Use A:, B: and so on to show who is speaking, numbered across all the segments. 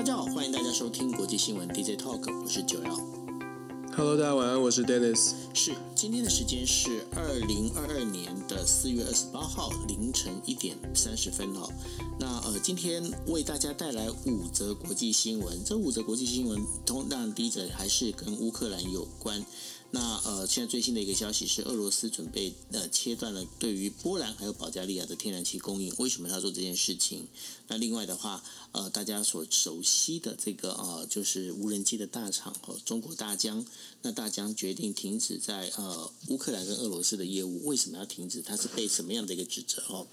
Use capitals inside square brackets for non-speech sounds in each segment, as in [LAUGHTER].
A: 大家好，欢迎大家收听国际新闻 DJ Talk，我是九幺。
B: Hello，大家晚安，我是 Dennis。
A: 是，今天的时间是二零二二年的四月二十八号凌晨一点三十分哦。那呃，今天为大家带来五则国际新闻，这五则国际新闻，通当第一则还是跟乌克兰有关。那呃，现在最新的一个消息是，俄罗斯准备呃切断了对于波兰还有保加利亚的天然气供应。为什么要做这件事情？那另外的话，呃，大家所熟悉的这个呃，就是无人机的大厂和，中国大疆。那大疆决定停止在呃乌克兰跟俄罗斯的业务。为什么要停止？它是被什么样的一个指责哦？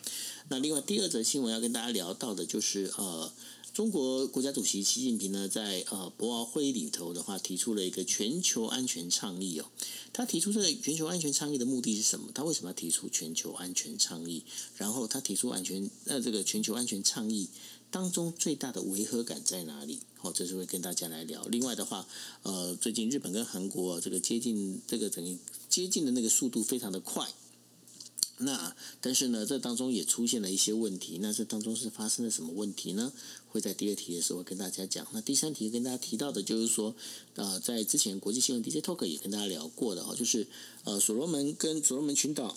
A: 那另外第二则新闻要跟大家聊到的就是呃。中国国家主席习近平呢，在呃博鳌会议里头的话，提出了一个全球安全倡议哦。他提出这个全球安全倡议的目的是什么？他为什么要提出全球安全倡议？然后他提出安全呃这个全球安全倡议当中最大的违和感在哪里？好，这是会跟大家来聊。另外的话，呃，最近日本跟韩国这个接近这个等于接近的那个速度非常的快。那但是呢，这当中也出现了一些问题。那这当中是发生了什么问题呢？会在第二题的时候跟大家讲。那第三题跟大家提到的就是说，呃，在之前国际新闻 DJ Talk 也跟大家聊过的哈，就是呃，所罗门跟所罗门群岛。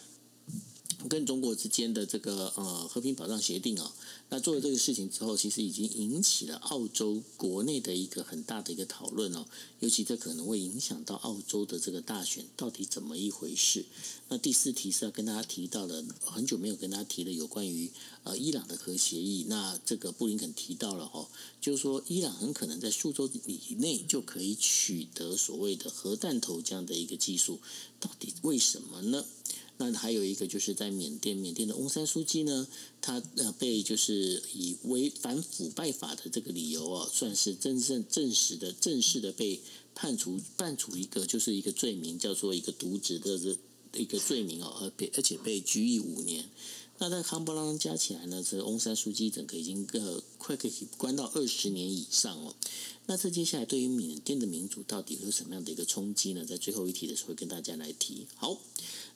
A: 跟中国之间的这个呃和平保障协定啊，那做了这个事情之后，其实已经引起了澳洲国内的一个很大的一个讨论哦，尤其这可能会影响到澳洲的这个大选到底怎么一回事。那第四题是要跟大家提到的，很久没有跟大家提的有关于呃伊朗的核协议，那这个布林肯提到了哦，就是说伊朗很可能在数周以内就可以取得所谓的核弹头这样的一个技术，到底为什么呢？那还有一个就是在缅甸，缅甸的翁山书记呢，他呃被就是以违反腐败法的这个理由哦，算是真正正式的正式的被判处判处一个就是一个罪名，叫做一个渎职的这一个罪名哦，而而且被拘役五年。那在康波拉加起来呢，这翁山书记整个已经呃快可以关到二十年以上哦。那这接下来对于缅甸的民主到底有什么样的一个冲击呢？在最后一题的时候跟大家来提。好，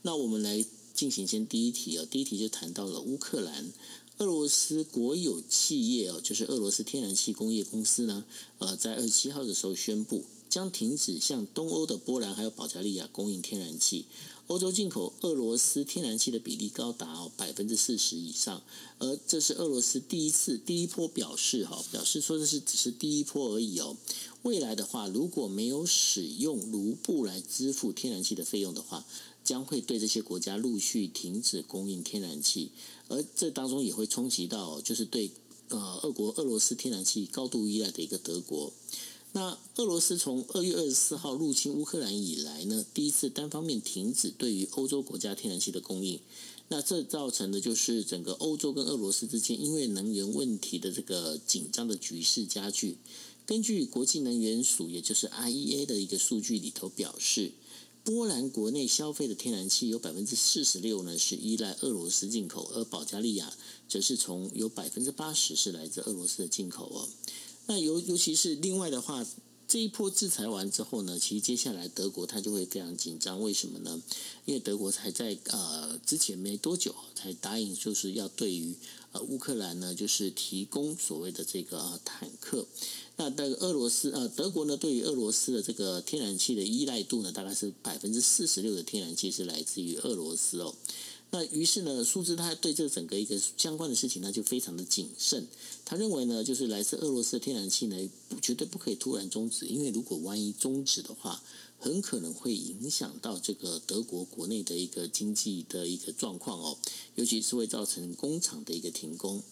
A: 那我们来进行先第一题哦。第一题就谈到了乌克兰，俄罗斯国有企业哦，就是俄罗斯天然气工业公司呢，呃，在二十七号的时候宣布将停止向东欧的波兰还有保加利亚供应天然气。欧洲进口俄罗斯天然气的比例高达百分之四十以上，而这是俄罗斯第一次第一波表示哈，表示说的是只是第一波而已哦。未来的话，如果没有使用卢布来支付天然气的费用的话，将会对这些国家陆续停止供应天然气，而这当中也会冲击到就是对呃俄国俄罗斯天然气高度依赖的一个德国。那俄罗斯从二月二十四号入侵乌克兰以来呢，第一次单方面停止对于欧洲国家天然气的供应。那这造成的就是整个欧洲跟俄罗斯之间因为能源问题的这个紧张的局势加剧。根据国际能源署，也就是 IEA 的一个数据里头表示，波兰国内消费的天然气有百分之四十六呢是依赖俄罗斯进口，而保加利亚则是从有百分之八十是来自俄罗斯的进口哦。那尤尤其是另外的话，这一波制裁完之后呢，其实接下来德国它就会非常紧张。为什么呢？因为德国才在呃之前没多久才答应，就是要对于呃乌克兰呢，就是提供所谓的这个坦克。那那个俄罗斯呃德国呢，对于俄罗斯的这个天然气的依赖度呢，大概是百分之四十六的天然气是来自于俄罗斯哦。那于是呢，苏兹他对这整个一个相关的事情呢，就非常的谨慎。他认为呢，就是来自俄罗斯的天然气呢，绝对不可以突然终止，因为如果万一终止的话，很可能会影响到这个德国国内的一个经济的一个状况哦，尤其是会造成工厂的一个停工。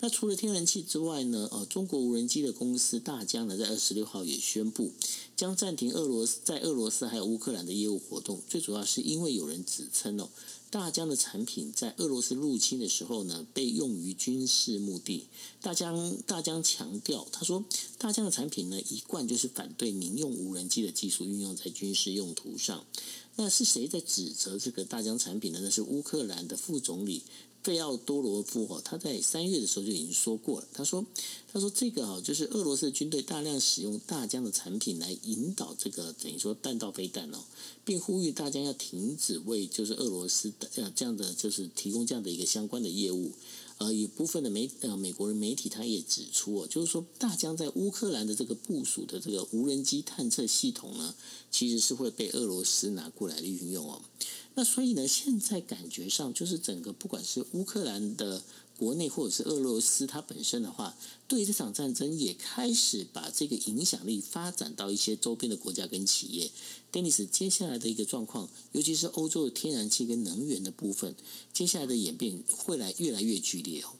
A: 那除了天然气之外呢，呃，中国无人机的公司大疆呢，在二十六号也宣布将暂停俄罗斯在俄罗斯还有乌克兰的业务活动，最主要是因为有人指称哦。大疆的产品在俄罗斯入侵的时候呢，被用于军事目的。大疆大疆强调，他说，大疆的产品呢，一贯就是反对民用无人机的技术运用在军事用途上。那是谁在指责这个大疆产品呢？那是乌克兰的副总理。费奥多罗夫哦，他在三月的时候就已经说过了。他说：“他说这个哈，就是俄罗斯军队大量使用大疆的产品来引导这个等于说弹道飞弹哦，并呼吁大疆要停止为就是俄罗斯的呃这样的就是提供这样的一个相关的业务。呃，有部分的媒呃美国人媒体他也指出哦，就是说大疆在乌克兰的这个部署的这个无人机探测系统呢，其实是会被俄罗斯拿过来运用哦。那所以呢，现在感觉上就是整个不管是乌克兰的。国内或者是俄罗斯，它本身的话，对这场战争也开始把这个影响力发展到一些周边的国家跟企业。Dennis，接下来的一个状况，尤其是欧洲的天然气跟能源的部分，接下来的演变会来越来越剧烈哦。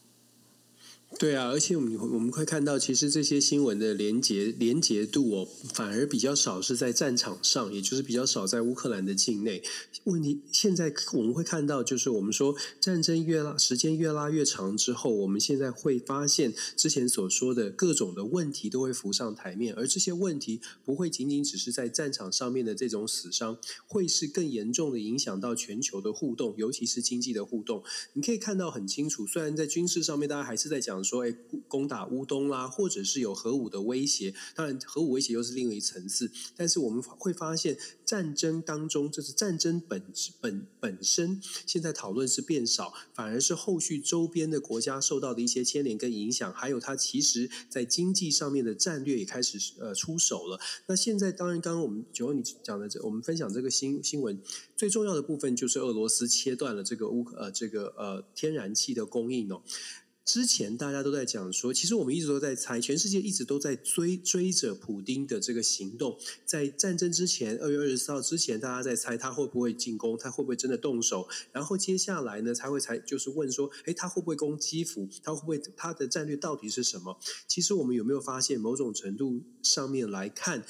B: 对啊，而且我们我们会看到，其实这些新闻的连结连结度哦，反而比较少是在战场上，也就是比较少在乌克兰的境内。问题现在我们会看到，就是我们说战争越拉时间越拉越长之后，我们现在会发现之前所说的各种的问题都会浮上台面，而这些问题不会仅仅只是在战场上面的这种死伤，会是更严重的影响到全球的互动，尤其是经济的互动。你可以看到很清楚，虽然在军事上面大家还是在讲。说哎，攻打乌东啦，或者是有核武的威胁，当然核武威胁又是另一层次。但是我们会发现，战争当中，这是战争本本本身，现在讨论是变少，反而是后续周边的国家受到的一些牵连跟影响，还有它其实在经济上面的战略也开始呃出手了。那现在当然，刚刚我们九欧你讲的这，我们分享这个新新闻最重要的部分，就是俄罗斯切断了这个乌呃这个呃天然气的供应哦。之前大家都在讲说，其实我们一直都在猜，全世界一直都在追追着普丁的这个行动。在战争之前，二月二十四号之前，大家在猜他会不会进攻，他会不会真的动手。然后接下来呢，才会才就是问说，哎，他会不会攻基辅？他会不会他的战略到底是什么？其实我们有没有发现，某种程度上面来看？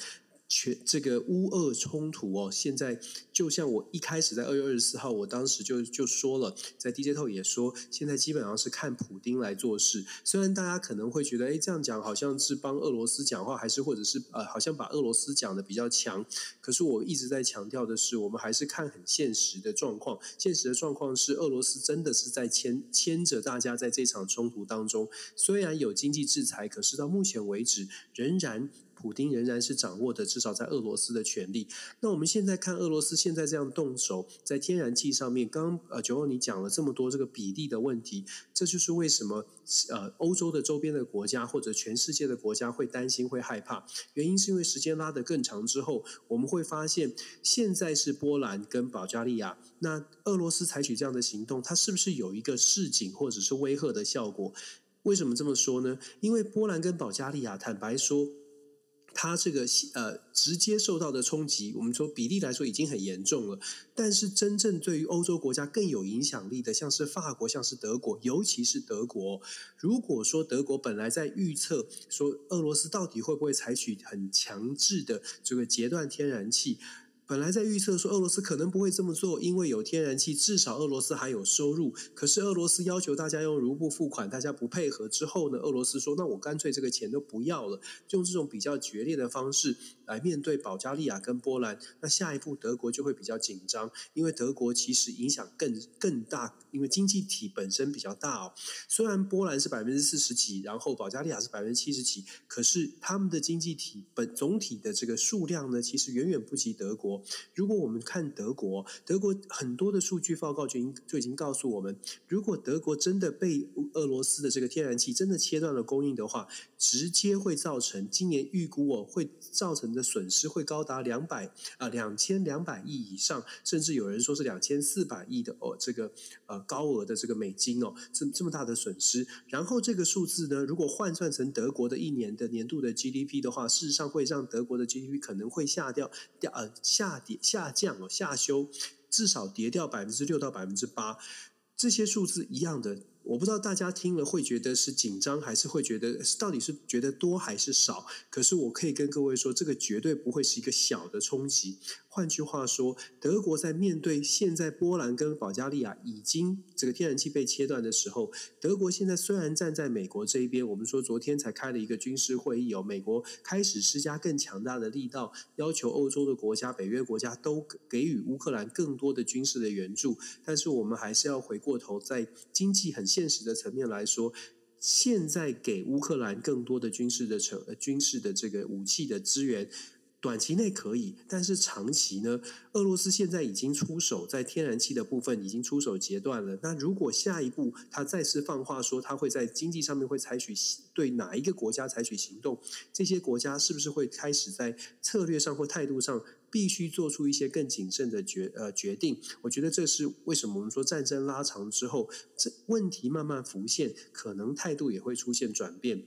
B: 全这个乌俄冲突哦，现在就像我一开始在二月二十四号，我当时就就说了，在 DJ 透也说，现在基本上是看普丁来做事。虽然大家可能会觉得，哎，这样讲好像是帮俄罗斯讲话，还是或者是呃，好像把俄罗斯讲的比较强。可是我一直在强调的是，我们还是看很现实的状况。现实的状况是，俄罗斯真的是在牵牵着大家在这场冲突当中。虽然有经济制裁，可是到目前为止仍然。普丁仍然是掌握的，至少在俄罗斯的权利。那我们现在看俄罗斯现在这样动手，在天然气上面，刚呃九欧你讲了这么多这个比例的问题，这就是为什么呃欧洲的周边的国家或者全世界的国家会担心会害怕。原因是因为时间拉得更长之后，我们会发现现在是波兰跟保加利亚，那俄罗斯采取这样的行动，它是不是有一个示警或者是威吓的效果？为什么这么说呢？因为波兰跟保加利亚坦白说。它这个呃直接受到的冲击，我们说比例来说已经很严重了。但是真正对于欧洲国家更有影响力的，像是法国，像是德国，尤其是德国。如果说德国本来在预测说俄罗斯到底会不会采取很强制的这个截断天然气。本来在预测说俄罗斯可能不会这么做，因为有天然气，至少俄罗斯还有收入。可是俄罗斯要求大家用卢布付款，大家不配合之后呢？俄罗斯说：“那我干脆这个钱都不要了。”用这种比较决裂的方式来面对保加利亚跟波兰。那下一步德国就会比较紧张，因为德国其实影响更更大，因为经济体本身比较大哦。虽然波兰是百分之四十几，然后保加利亚是百分之七十几，可是他们的经济体本总体的这个数量呢，其实远远不及德国。如果我们看德国，德国很多的数据报告就已经就已经告诉我们，如果德国真的被俄罗斯的这个天然气真的切断了供应的话，直接会造成今年预估哦会造成的损失会高达两百啊两千两百亿以上，甚至有人说是两千四百亿的哦这个呃高额的这个美金哦这这么大的损失，然后这个数字呢，如果换算成德国的一年的年度的 GDP 的话，事实上会让德国的 GDP 可能会下掉掉呃下。下跌、下降哦，下修，至少跌掉百分之六到百分之八，这些数字一样的。我不知道大家听了会觉得是紧张，还是会觉得到底是觉得多还是少？可是我可以跟各位说，这个绝对不会是一个小的冲击。换句话说，德国在面对现在波兰跟保加利亚已经这个天然气被切断的时候，德国现在虽然站在美国这一边，我们说昨天才开了一个军事会议哦，美国开始施加更强大的力道，要求欧洲的国家、北约国家都给予乌克兰更多的军事的援助。但是我们还是要回过头，在经济很现实的层面来说，现在给乌克兰更多的军事的成军事的这个武器的资源。短期内可以，但是长期呢？俄罗斯现在已经出手，在天然气的部分已经出手截断了。那如果下一步他再次放话说，他会在经济上面会采取对哪一个国家采取行动？这些国家是不是会开始在策略上或态度上必须做出一些更谨慎的决呃决定？我觉得这是为什么我们说战争拉长之后，这问题慢慢浮现，可能态度也会出现转变。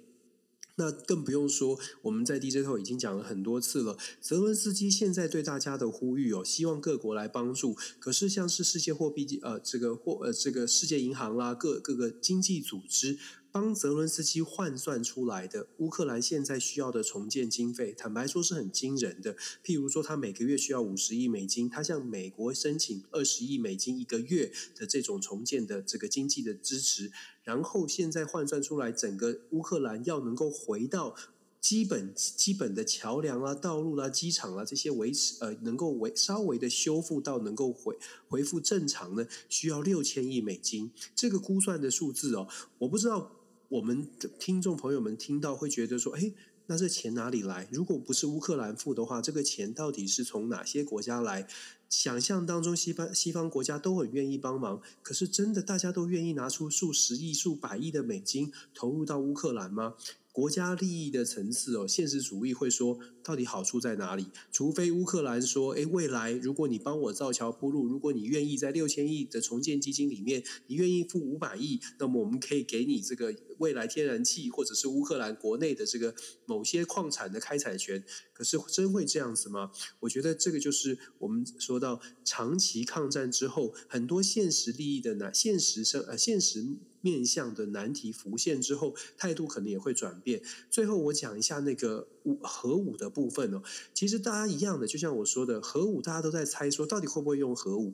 B: 那更不用说，我们在 DJ 头已经讲了很多次了。泽伦斯基现在对大家的呼吁哦，希望各国来帮助。可是像是世界货币呃这个货呃这个世界银行啦，各各个经济组织。帮泽伦斯基换算出来的乌克兰现在需要的重建经费，坦白说是很惊人的。譬如说，他每个月需要五十亿美金，他向美国申请二十亿美金一个月的这种重建的这个经济的支持，然后现在换算出来，整个乌克兰要能够回到基本基本的桥梁啊、道路啦、机场啦这些维持呃，能够维稍微的修复到能够回恢复正常呢，需要六千亿美金。这个估算的数字哦，我不知道。我们的听众朋友们听到会觉得说：“哎，那这钱哪里来？如果不是乌克兰付的话，这个钱到底是从哪些国家来？想象当中，西方西方国家都很愿意帮忙，可是真的大家都愿意拿出数十亿、数百亿的美金投入到乌克兰吗？”国家利益的层次哦，现实主义会说，到底好处在哪里？除非乌克兰说，诶，未来如果你帮我造桥铺路，如果你愿意在六千亿的重建基金里面，你愿意付五百亿，那么我们可以给你这个未来天然气或者是乌克兰国内的这个某些矿产的开采权。可是真会这样子吗？我觉得这个就是我们说到长期抗战之后，很多现实利益的难，现实生呃现实。面向的难题浮现之后，态度可能也会转变。最后，我讲一下那个武核武的部分哦。其实大家一样的，就像我说的，核武大家都在猜说，到底会不会用核武。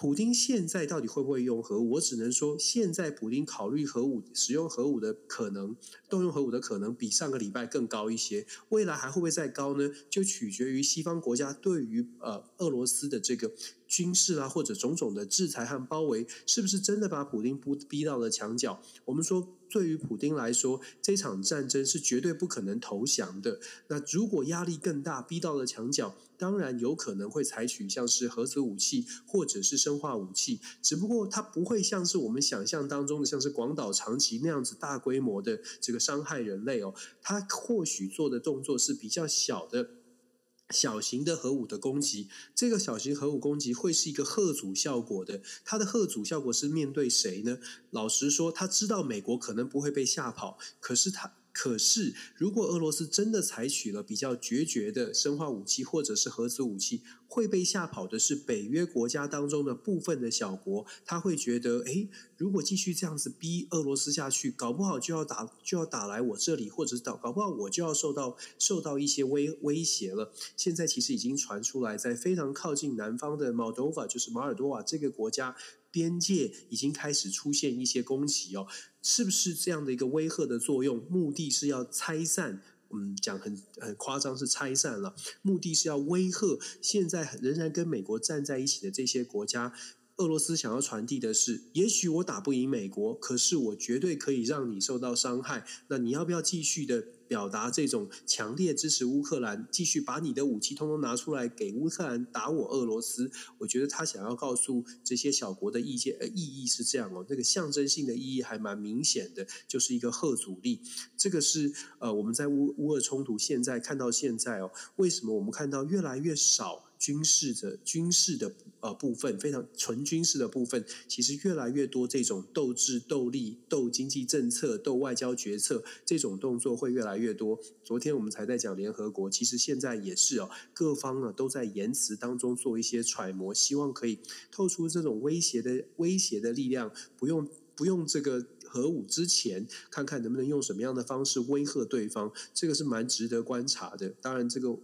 B: 普京现在到底会不会用核武？我只能说，现在普京考虑核武、使用核武的可能、动用核武的可能，比上个礼拜更高一些。未来还会不会再高呢？就取决于西方国家对于呃俄罗斯的这个军事啊，或者种种的制裁和包围，是不是真的把普京逼逼到了墙角？我们说。对于普京来说，这场战争是绝对不可能投降的。那如果压力更大，逼到了墙角，当然有可能会采取像是核子武器或者是生化武器。只不过它不会像是我们想象当中的，像是广岛、长崎那样子大规模的这个伤害人类哦。它或许做的动作是比较小的。小型的核武的攻击，这个小型核武攻击会是一个贺阻效果的。它的贺阻效果是面对谁呢？老实说，他知道美国可能不会被吓跑，可是他。可是，如果俄罗斯真的采取了比较决绝的生化武器或者是核子武器，会被吓跑的是北约国家当中的部分的小国。他会觉得，哎，如果继续这样子逼俄罗斯下去，搞不好就要打就要打来我这里，或者是搞搞不好我就要受到受到一些威威胁了。现在其实已经传出来，在非常靠近南方的 Moldova，就是马尔多瓦这个国家。边界已经开始出现一些攻击哦，是不是这样的一个威吓的作用？目的是要拆散，嗯，讲很很夸张是拆散了，目的是要威吓现在仍然跟美国站在一起的这些国家。俄罗斯想要传递的是，也许我打不赢美国，可是我绝对可以让你受到伤害。那你要不要继续的？表达这种强烈支持乌克兰，继续把你的武器通通拿出来给乌克兰打我俄罗斯。我觉得他想要告诉这些小国的意见呃意义是这样哦，那个象征性的意义还蛮明显的，就是一个贺阻力。这个是呃我们在乌乌俄冲突现在看到现在哦，为什么我们看到越来越少？军事的军事的呃部分，非常纯军事的部分，其实越来越多这种斗智斗力、斗经济政策、斗外交决策这种动作会越来越多。昨天我们才在讲联合国，其实现在也是哦，各方呢都在言辞当中做一些揣摩，希望可以透出这种威胁的威胁的力量，不用不用这个核武之前，看看能不能用什么样的方式威吓对方，这个是蛮值得观察的。当然这个。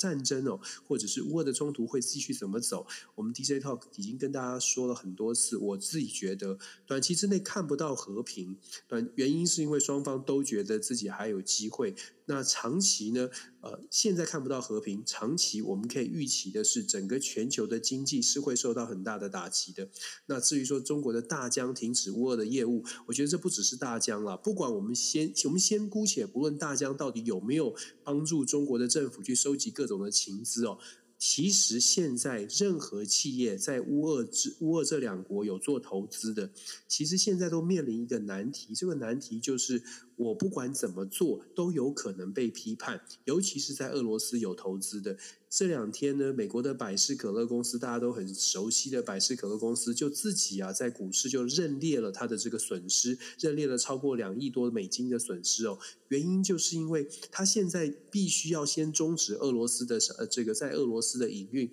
B: 战争哦，或者是乌俄的冲突会继续怎么走？我们 DJ Talk 已经跟大家说了很多次。我自己觉得，短期之内看不到和平，短原因是因为双方都觉得自己还有机会。那长期呢？呃，现在看不到和平，长期我们可以预期的是，整个全球的经济是会受到很大的打击的。那至于说中国的大疆停止乌俄的业务，我觉得这不只是大疆了。不管我们先，我们先姑且不论大疆到底有没有帮助中国的政府去收集各种的情资哦。其实现在任何企业在乌俄之乌俄这两国有做投资的，其实现在都面临一个难题。这个难题就是，我不管怎么做都有可能被批判，尤其是在俄罗斯有投资的。这两天呢，美国的百事可乐公司，大家都很熟悉的百事可乐公司，就自己啊在股市就认列了它的这个损失，认列了超过两亿多美金的损失哦。原因就是因为它现在必须要先终止俄罗斯的呃这个在俄罗斯的营运，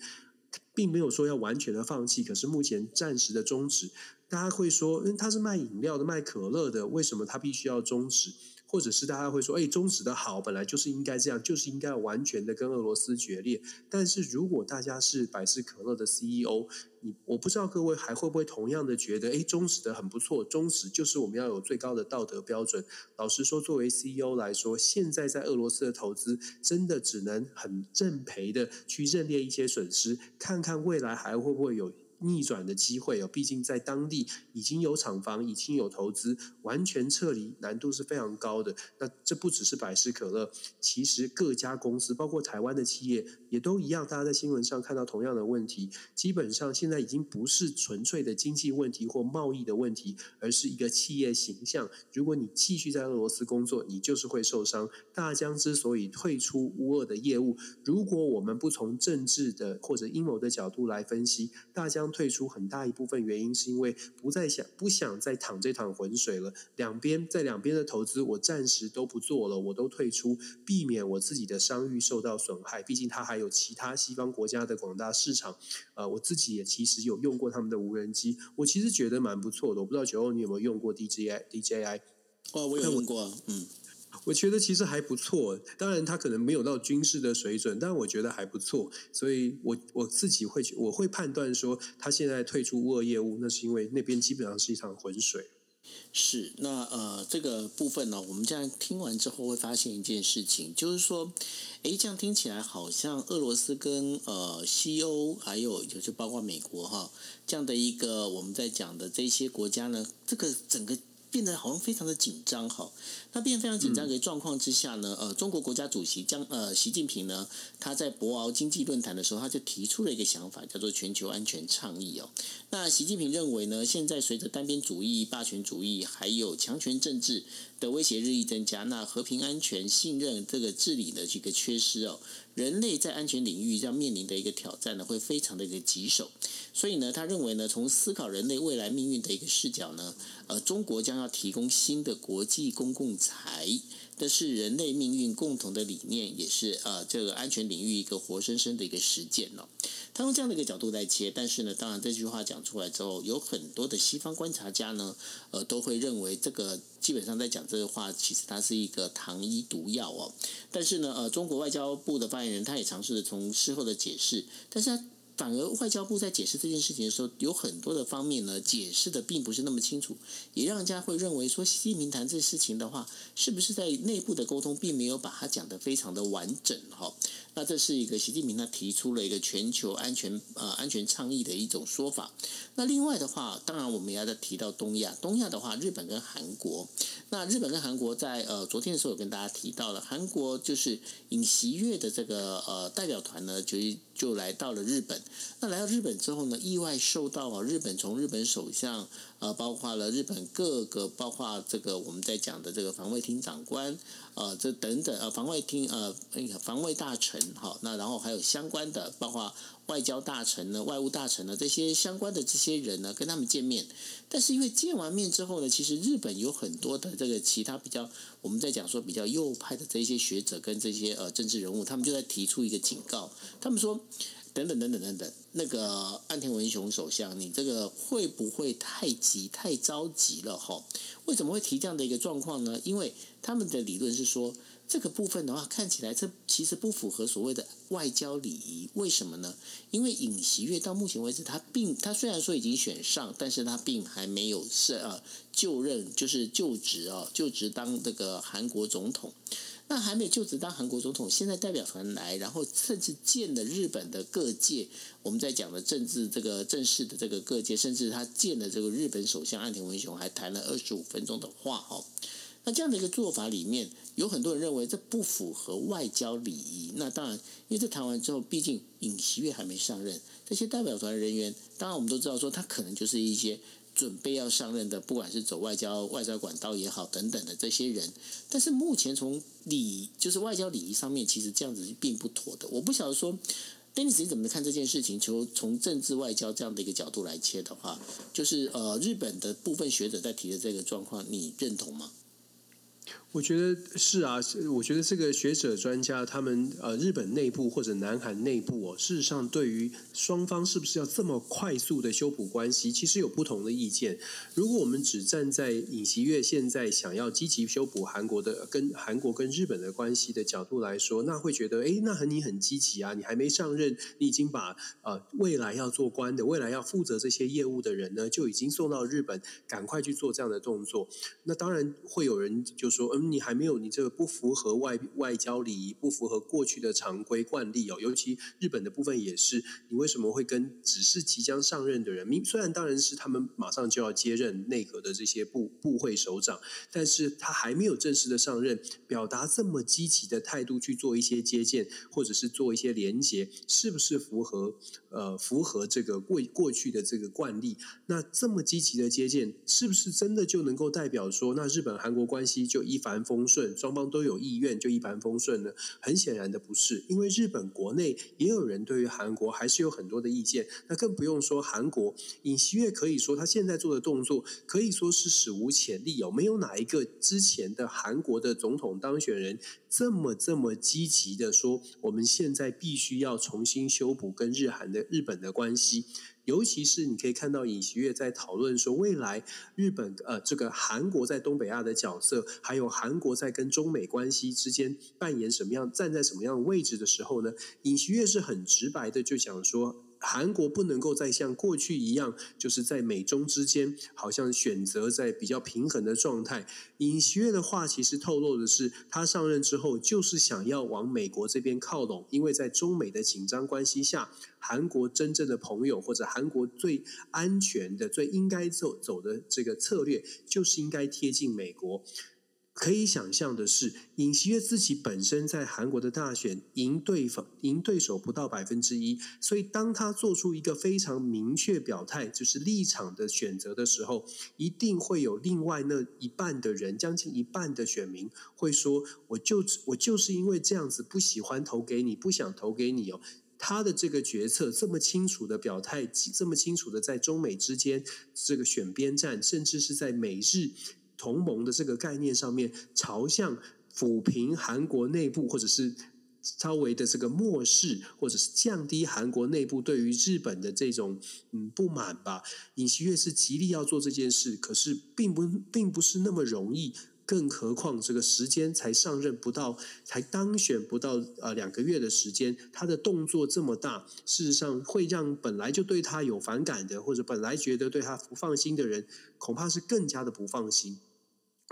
B: 并没有说要完全的放弃，可是目前暂时的终止。大家会说，因为它是卖饮料的、卖可乐的，为什么他必须要终止？或者是大家会说，哎，终止的好，本来就是应该这样，就是应该完全的跟俄罗斯决裂。但是如果大家是百事可乐的 CEO，你我不知道各位还会不会同样的觉得，哎，终止的很不错，终止就是我们要有最高的道德标准。老实说，作为 CEO 来说，现在在俄罗斯的投资，真的只能很认赔的去认列一些损失，看看未来还会不会有。逆转的机会哦，毕竟在当地已经有厂房，已经有投资，完全撤离难度是非常高的。那这不只是百事可乐，其实各家公司，包括台湾的企业，也都一样。大家在新闻上看到同样的问题，基本上现在已经不是纯粹的经济问题或贸易的问题，而是一个企业形象。如果你继续在俄罗斯工作，你就是会受伤。大疆之所以退出乌俄的业务，如果我们不从政治的或者阴谋的角度来分析，大疆。退出很大一部分原因是因为不再想不想再淌这趟浑水了。两边在两边的投资，我暂时都不做了，我都退出，避免我自己的商誉受到损害。毕竟它还有其他西方国家的广大市场。呃，我自己也其实有用过他们的无人机，我其实觉得蛮不错的。我不知道九欧你有没有用过 DJI DJI？
A: 哦，我有用过，嗯。
B: 我觉得其实还不错，当然它可能没有到军事的水准，但我觉得还不错，所以我我自己会我会判断说，他现在退出乌俄业务，那是因为那边基本上是一场浑水。
A: 是，那呃这个部分呢，我们这样听完之后会发现一件事情，就是说，哎，这样听起来好像俄罗斯跟呃西欧还有就是包括美国哈这样的一个我们在讲的这些国家呢，这个整个。变得好像非常的紧张哈，那变非常紧张的状况之下呢，呃，中国国家主席江呃习近平呢，他在博鳌经济论坛的时候，他就提出了一个想法，叫做全球安全倡议哦。那习近平认为呢，现在随着单边主义、霸权主义还有强权政治的威胁日益增加，那和平、安全、信任这个治理的这个缺失哦。人类在安全领域要面临的一个挑战呢，会非常的一个棘手。所以呢，他认为呢，从思考人类未来命运的一个视角呢，呃，中国将要提供新的国际公共财，这是人类命运共同的理念，也是呃这个安全领域一个活生生的一个实践哦。他用这样的一个角度来切，但是呢，当然这句话讲出来之后，有很多的西方观察家呢，呃，都会认为这个基本上在讲这个话，其实它是一个糖衣毒药哦。但是呢，呃，中国外交部的发言人他也尝试着从事后的解释，但是他。反而外交部在解释这件事情的时候，有很多的方面呢，解释的并不是那么清楚，也让人家会认为说，习近平谈这事情的话，是不是在内部的沟通并没有把它讲得非常的完整哈？那这是一个习近平他提出了一个全球安全呃安全倡议的一种说法。那另外的话，当然我们也要再提到东亚，东亚的话，日本跟韩国。那日本跟韩国在呃昨天的时候有跟大家提到了，韩国就是尹锡悦的这个呃代表团呢，就就来到了日本。那来到日本之后呢，意外受到啊日本从日本首相呃包括了日本各个包括这个我们在讲的这个防卫厅长官。呃，这等等呃，防卫厅呃，防卫大臣哈，那然后还有相关的，包括外交大臣呢、外务大臣呢这些相关的这些人呢，跟他们见面。但是因为见完面之后呢，其实日本有很多的这个其他比较，我们在讲说比较右派的这些学者跟这些呃政治人物，他们就在提出一个警告，他们说。等等等等等等，那个岸田文雄首相，你这个会不会太急太着急了哈？为什么会提这样的一个状况呢？因为他们的理论是说，这个部分的话，看起来这其实不符合所谓的外交礼仪。为什么呢？因为尹锡悦到目前为止，他并他虽然说已经选上，但是他并还没有是呃就任，就是就职啊，就职当这个韩国总统。那还没就职当韩国总统，现在代表团来，然后甚至见了日本的各界，我们在讲的政治这个正式的这个各界，甚至他见了这个日本首相岸田文雄，还谈了二十五分钟的话哦。那这样的一个做法里面，有很多人认为这不符合外交礼仪。那当然，因为这谈完之后，毕竟尹锡悦还没上任，这些代表团人员，当然我们都知道说，他可能就是一些准备要上任的，不管是走外交外交管道也好等等的这些人。但是目前从礼就是外交礼仪上面，其实这样子是并不妥的。我不晓得说，Denis 你怎么看这件事情？求从政治外交这样的一个角度来切的话，就是呃，日本的部分学者在提的这个状况，你认同吗？
B: 我觉得是啊，我觉得这个学者专家他们呃，日本内部或者南韩内部哦，事实上对于双方是不是要这么快速的修补关系，其实有不同的意见。如果我们只站在尹锡悦现在想要积极修补韩国的跟韩国跟日本的关系的角度来说，那会觉得哎，那和你很积极啊，你还没上任，你已经把呃未来要做官的、未来要负责这些业务的人呢，就已经送到日本，赶快去做这样的动作。那当然会有人就说。你还没有，你这个不符合外外交礼仪，不符合过去的常规惯例哦。尤其日本的部分也是，你为什么会跟只是即将上任的人？明虽然当然是他们马上就要接任内阁的这些部部会首长，但是他还没有正式的上任，表达这么积极的态度去做一些接见，或者是做一些连结，是不是符合呃符合这个过过去的这个惯例？那这么积极的接见，是不是真的就能够代表说，那日本韩国关系就一？帆风顺，双方都有意愿就一帆风顺呢？很显然的不是，因为日本国内也有人对于韩国还是有很多的意见。那更不用说韩国尹锡悦，可以说他现在做的动作可以说是史无前例哦，没有哪一个之前的韩国的总统当选人这么这么积极的说，我们现在必须要重新修补跟日韩的日本的关系。尤其是你可以看到尹锡悦在讨论说，未来日本呃这个韩国在东北亚的角色，还有韩国在跟中美关系之间扮演什么样、站在什么样的位置的时候呢？尹锡悦是很直白的就讲说。韩国不能够再像过去一样，就是在美中之间，好像选择在比较平衡的状态。尹锡悦的话其实透露的是，他上任之后就是想要往美国这边靠拢，因为在中美的紧张关系下，韩国真正的朋友或者韩国最安全的、最应该走走的这个策略，就是应该贴近美国。可以想象的是，尹锡悦自己本身在韩国的大选赢对方、赢对手不到百分之一，所以当他做出一个非常明确表态，就是立场的选择的时候，一定会有另外那一半的人，将近一半的选民会说：“我就我就是因为这样子不喜欢投给你，不想投给你哦。”他的这个决策这么清楚的表态，这么清楚的在中美之间这个选边站，甚至是在美日。同盟的这个概念上面，朝向抚平韩国内部，或者是稍微的这个漠视，或者是降低韩国内部对于日本的这种嗯不满吧。尹锡悦是极力要做这件事，可是并不并不是那么容易。更何况这个时间才上任不到，才当选不到呃两个月的时间，他的动作这么大，事实上会让本来就对他有反感的，或者本来觉得对他不放心的人，恐怕是更加的不放心。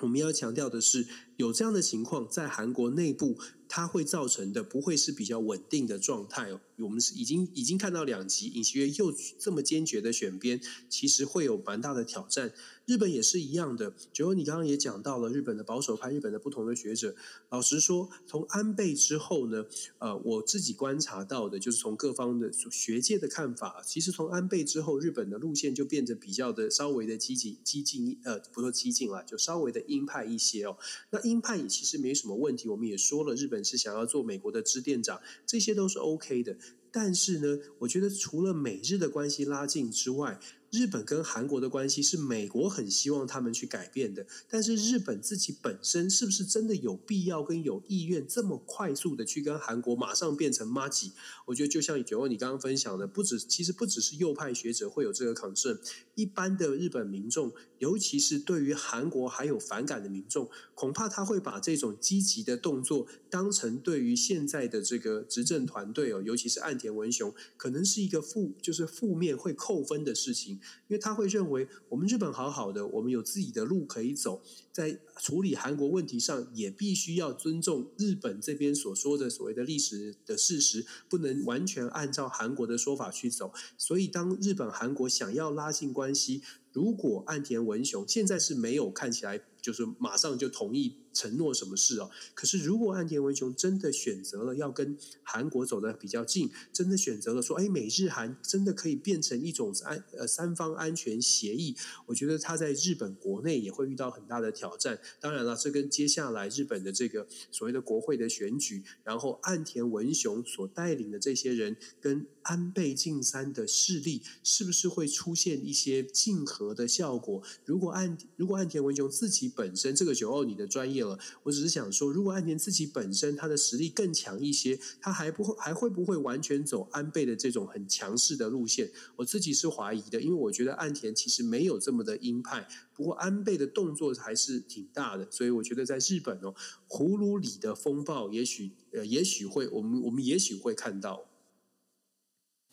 B: 我们要强调的是，有这样的情况在韩国内部，它会造成的不会是比较稳定的状态哦。我们是已经已经看到两极，尹锡悦又这么坚决的选边，其实会有蛮大的挑战。日本也是一样的，九欧，你刚刚也讲到了日本的保守派，日本的不同的学者。老实说，从安倍之后呢，呃，我自己观察到的，就是从各方的学界的看法，其实从安倍之后，日本的路线就变得比较的稍微的激进，激进呃，不说激进了，就稍微的鹰派一些哦。那鹰派也其实没什么问题，我们也说了，日本是想要做美国的支店长，这些都是 OK 的。但是呢，我觉得除了美日的关系拉近之外，日本跟韩国的关系是美国很希望他们去改变的，但是日本自己本身是不是真的有必要跟有意愿这么快速的去跟韩国马上变成妈吉？我觉得就像九欧你刚刚分享的，不止其实不只是右派学者会有这个 concern，一般的日本民众，尤其是对于韩国还有反感的民众，恐怕他会把这种积极的动作当成对于现在的这个执政团队哦，尤其是岸田文雄，可能是一个负就是负面会扣分的事情。因为他会认为我们日本好好的，我们有自己的路可以走，在处理韩国问题上也必须要尊重日本这边所说的所谓的历史的事实，不能完全按照韩国的说法去走。所以，当日本韩国想要拉近关系，如果岸田文雄现在是没有看起来就是马上就同意。承诺什么事哦？可是如果岸田文雄真的选择了要跟韩国走得比较近，真的选择了说，哎，美日韩真的可以变成一种安呃三方安全协议，我觉得他在日本国内也会遇到很大的挑战。当然了，这跟接下来日本的这个所谓的国会的选举，然后岸田文雄所带领的这些人跟安倍晋三的势力，是不是会出现一些竞合的效果？如果岸如果岸田文雄自己本身这个九二你的专业了。我只是想说，如果岸田自己本身他的实力更强一些，他还不会还会不会完全走安倍的这种很强势的路线？我自己是怀疑的，因为我觉得岸田其实没有这么的鹰派，不过安倍的动作还是挺大的，所以我觉得在日本哦，葫芦里的风暴，也许呃，也许会我们我们也许会看到。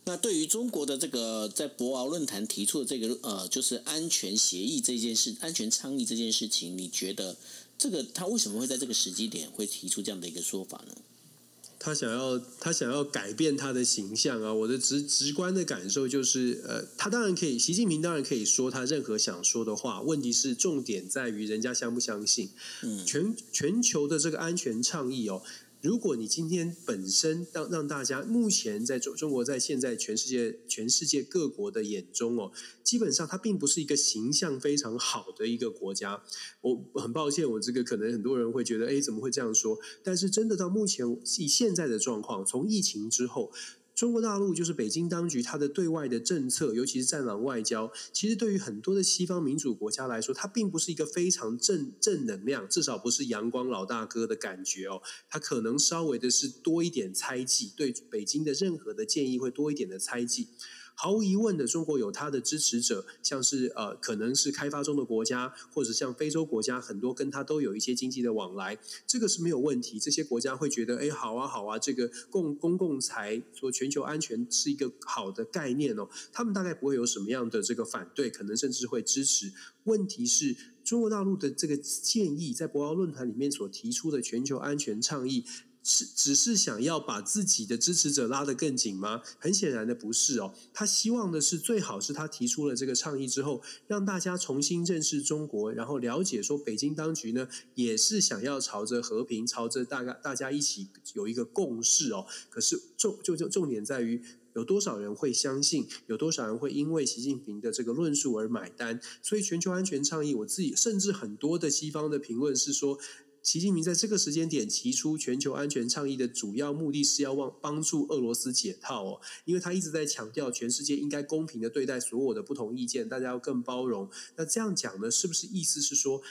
A: 那对于中国的这个在博鳌论坛提出的这个呃，就是安全协议这件事、安全倡议这件事情，你觉得？这个他为什么会在这个时机点会提出这样的一个说法呢？
B: 他想要他想要改变他的形象啊！我的直直观的感受就是，呃，他当然可以，习近平当然可以说他任何想说的话。问题是重点在于人家相不相信。嗯，全全球的这个安全倡议哦。如果你今天本身让让大家目前在中中国在现在全世界全世界各国的眼中哦，基本上它并不是一个形象非常好的一个国家。我很抱歉，我这个可能很多人会觉得，哎，怎么会这样说？但是真的到目前以现在的状况，从疫情之后。中国大陆就是北京当局，它的对外的政策，尤其是战狼外交，其实对于很多的西方民主国家来说，它并不是一个非常正正能量，至少不是阳光老大哥的感觉哦。它可能稍微的是多一点猜忌，对北京的任何的建议会多一点的猜忌。毫无疑问的，中国有它的支持者，像是呃，可能是开发中的国家，或者像非洲国家，很多跟它都有一些经济的往来，这个是没有问题。这些国家会觉得，哎，好啊，好啊，这个共公共财说全球安全是一个好的概念哦，他们大概不会有什么样的这个反对，可能甚至会支持。问题是，中国大陆的这个建议，在博鳌论坛里面所提出的全球安全倡议。是只是想要把自己的支持者拉得更紧吗？很显然的不是哦。他希望的是最好是他提出了这个倡议之后，让大家重新认识中国，然后了解说北京当局呢也是想要朝着和平，朝着大家大家一起有一个共识哦。可是重就就重点在于有多少人会相信，有多少人会因为习近平的这个论述而买单。所以全球安全倡议，我自己甚至很多的西方的评论是说。习近平在这个时间点提出全球安全倡议的主要目的是要帮帮助俄罗斯解套哦，因为他一直在强调全世界应该公平的对待所有的不同意见，大家要更包容。那这样讲呢，是不是意思是说，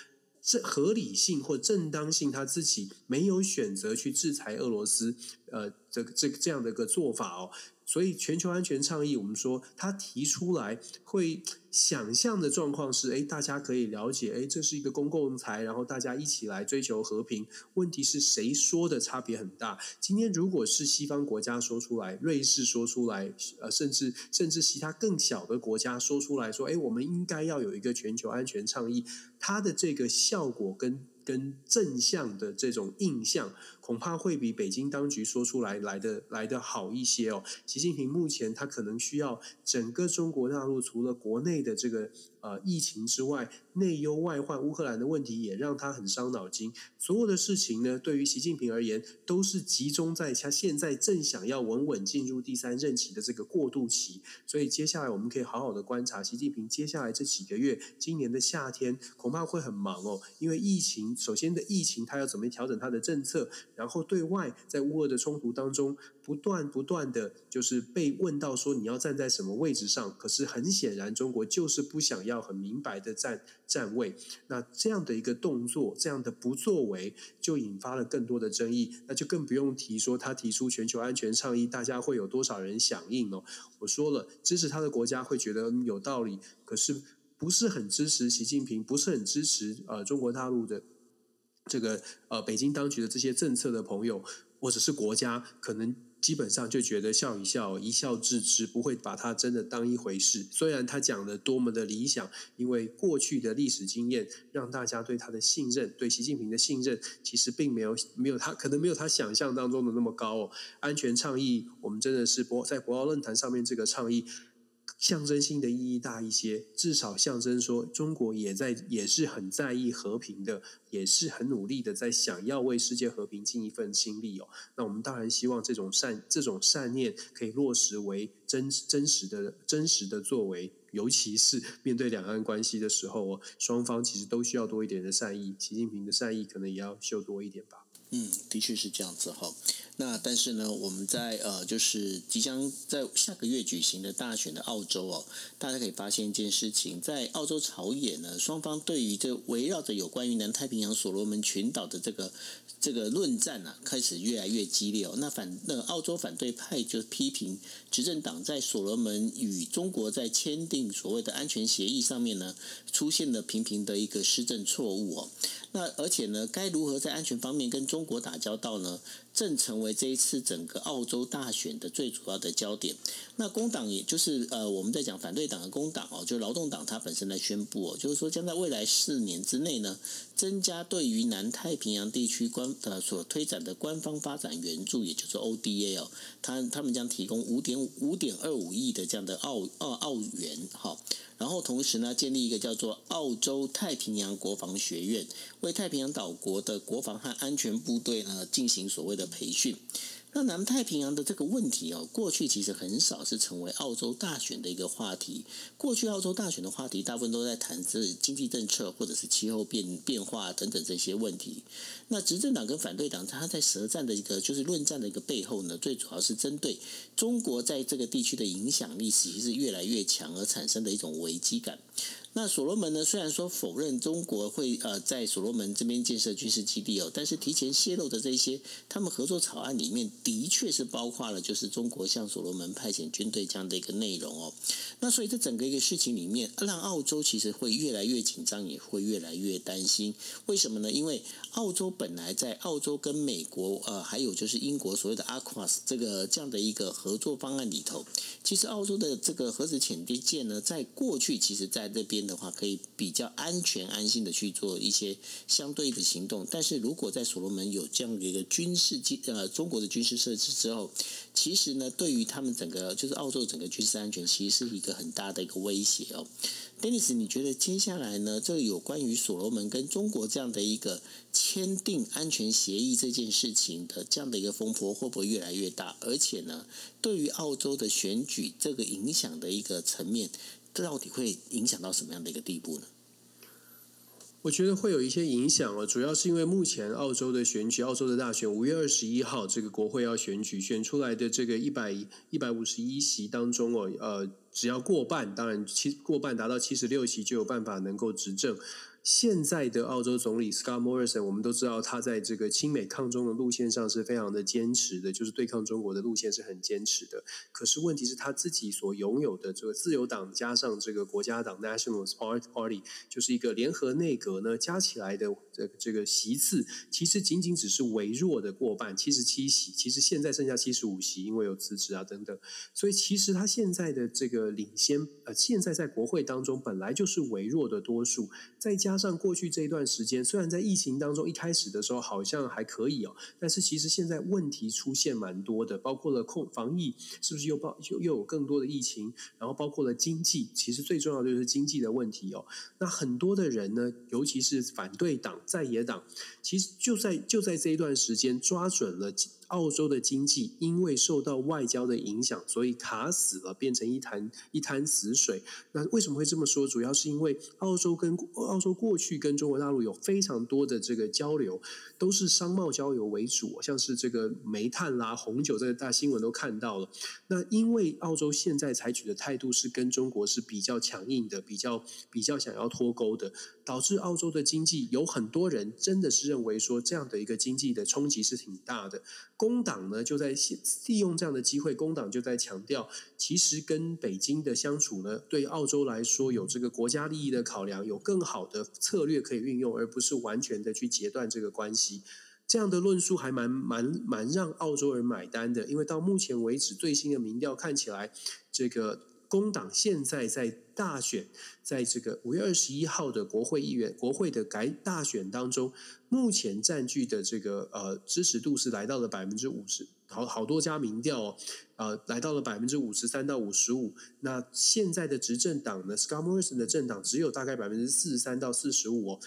B: 这合理性或正当性他自己没有选择去制裁俄罗斯？呃，这这这样的一个做法哦。所以，全球安全倡议，我们说他提出来会想象的状况是：哎，大家可以了解，哎，这是一个公共财，然后大家一起来追求和平。问题是谁说的差别很大？今天如果是西方国家说出来，瑞士说出来，呃，甚至甚至其他更小的国家说出来说，哎，我们应该要有一个全球安全倡议，它的这个效果跟。跟正向的这种印象，恐怕会比北京当局说出来来的来的好一些哦。习近平目前他可能需要整个中国大陆除了国内的这个。呃，疫情之外，内忧外患，乌克兰的问题也让他很伤脑筋。所有的事情呢，对于习近平而言，都是集中在他现在正想要稳稳进入第三任期的这个过渡期。所以，接下来我们可以好好的观察习近平接下来这几个月，今年的夏天恐怕会很忙哦。因为疫情，首先的疫情，他要怎么调整他的政策，然后对外在乌俄的冲突当中，不断不断的就是被问到说你要站在什么位置上。可是很显然，中国就是不想要。要很明白的站站位，那这样的一个动作，这样的不作为，就引发了更多的争议。那就更不用提说他提出全球安全倡议，大家会有多少人响应哦？我说了，支持他的国家会觉得有道理，可是不是很支持习近平，不是很支持呃中国大陆的这个呃北京当局的这些政策的朋友，或者是国家，可能。基本上就觉得笑一笑，一笑置之，不会把他真的当一回事。虽然他讲的多么的理想，因为过去的历史经验让大家对他的信任，对习近平的信任，其实并没有没有他可能没有他想象当中的那么高哦。安全倡议，我们真的是博在博鳌论坛上面这个倡议。象征性的意义大一些，至少象征说中国也在也是很在意和平的，也是很努力的在想要为世界和平尽一份心力哦。那我们当然希望这种善这种善念可以落实为真真实的真实的作为，尤其是面对两岸关系的时候哦，双方其实都需要多一点的善意，习近平的善意可能也要秀多一点吧。
A: 嗯，的确是这样子哈。那但是呢，我们在呃，就是即将在下个月举行的大选的澳洲哦，大家可以发现一件事情，在澳洲朝野呢，双方对于这围绕着有关于南太平洋所罗门群岛的这个这个论战啊，开始越来越激烈哦。那反那个澳洲反对派就批评执政党在所罗门与中国在签订所谓的安全协议上面呢，出现了频频的一个施政错误哦。那而且呢，该如何在安全方面跟中国打交道呢？正成为这一次整个澳洲大选的最主要的焦点。那工党也就是呃，我们在讲反对党的工党哦，就劳动党，它本身来宣布哦，就是说将在未来四年之内呢，增加对于南太平洋地区官呃所推展的官方发展援助，也就是 ODA 哦，他他们将提供五点五点二五亿的这样的澳澳澳元哈。然后同时呢，建立一个叫做澳洲太平洋国防学院，为太平洋岛国的国防和安全部队呢进行所谓的培训。那南太平洋的这个问题哦，过去其实很少是成为澳洲大选的一个话题。过去澳洲大选的话题，大部分都在谈是经济政策或者是气候变变化等等这些问题。那执政党跟反对党，它在舌战的一个就是论战的一个背后呢，最主要是针对中国在这个地区的影响力其实是越来越强而产生的一种危机感。那所罗门呢？虽然说否认中国会呃在所罗门这边建设军事基地哦，但是提前泄露的这些他们合作草案里面，的确是包括了就是中国向所罗门派遣军队这样的一个内容哦。那所以这整个一个事情里面，让澳洲其实会越来越紧张，也会越来越担心。为什么呢？因为澳洲本来在澳洲跟美国呃还有就是英国所谓的 AQUAS 这个这样的一个合作方案里头，其实澳洲的这个核子潜艇舰呢，在过去其实在这边。的话，可以比较安全、安心的去做一些相对的行动。但是如果在所罗门有这样的一个军事机呃中国的军事设置之后，其实呢，对于他们整个就是澳洲整个军事安全，其实是一个很大的一个威胁哦。Dennis，你觉得接下来呢，这个有关于所罗门跟中国这样的一个签订安全协议这件事情的这样的一个风波，会不会越来越大？而且呢，对于澳洲的选举这个影响的一个层面？这到底会影响到什么样的一个地步呢？
B: 我觉得会有一些影响哦，主要是因为目前澳洲的选举，澳洲的大选五月二十一号，这个国会要选举，选出来的这个一百一百五十一席当中哦，呃，只要过半，当然七过半达到七十六席就有办法能够执政。现在的澳洲总理 Scott Morrison，我们都知道他在这个亲美抗中的路线上是非常的坚持的，就是对抗中国的路线是很坚持的。可是问题是他自己所拥有的这个自由党加上这个国家党 National Party，就是一个联合内阁呢，加起来的这这个席次，其实仅仅只是微弱的过半，七十七席。其实现在剩下七十五席，因为有辞职啊等等，所以其实他现在的这个领先，呃，现在在国会当中本来就是微弱的多数，再加。加上过去这一段时间，虽然在疫情当中一开始的时候好像还可以哦，但是其实现在问题出现蛮多的，包括了控防疫是不是又爆又又有更多的疫情，然后包括了经济，其实最重要的就是经济的问题哦。那很多的人呢，尤其是反对党在野党，其实就在就在这一段时间抓准了。澳洲的经济因为受到外交的影响，所以卡死了，变成一潭一潭死水。那为什么会这么说？主要是因为澳洲跟澳洲过去跟中国大陆有非常多的这个交流，都是商贸交流为主，像是这个煤炭啦、红酒，这个大新闻都看到了。那因为澳洲现在采取的态度是跟中国是比较强硬的，比较比较想要脱钩的，导致澳洲的经济有很多人真的是认为说这样的一个经济的冲击是挺大的。工党呢就在利用这样的机会，工党就在强调，其实跟北京的相处呢，对澳洲来说有这个国家利益的考量，有更好的策略可以运用，而不是完全的去截断这个关系。这样的论述还蛮蛮蛮让澳洲人买单的，因为到目前为止最新的民调看起来，这个。工党现在在大选，在这个五月二十一号的国会议员国会的改大选当中，目前占据的这个呃支持度是来到了百分之五十，好好多家民调哦，呃来到了百分之五十三到五十五。那现在的执政党呢，Scott Morrison 的政党只有大概百分之四十三到四十五哦，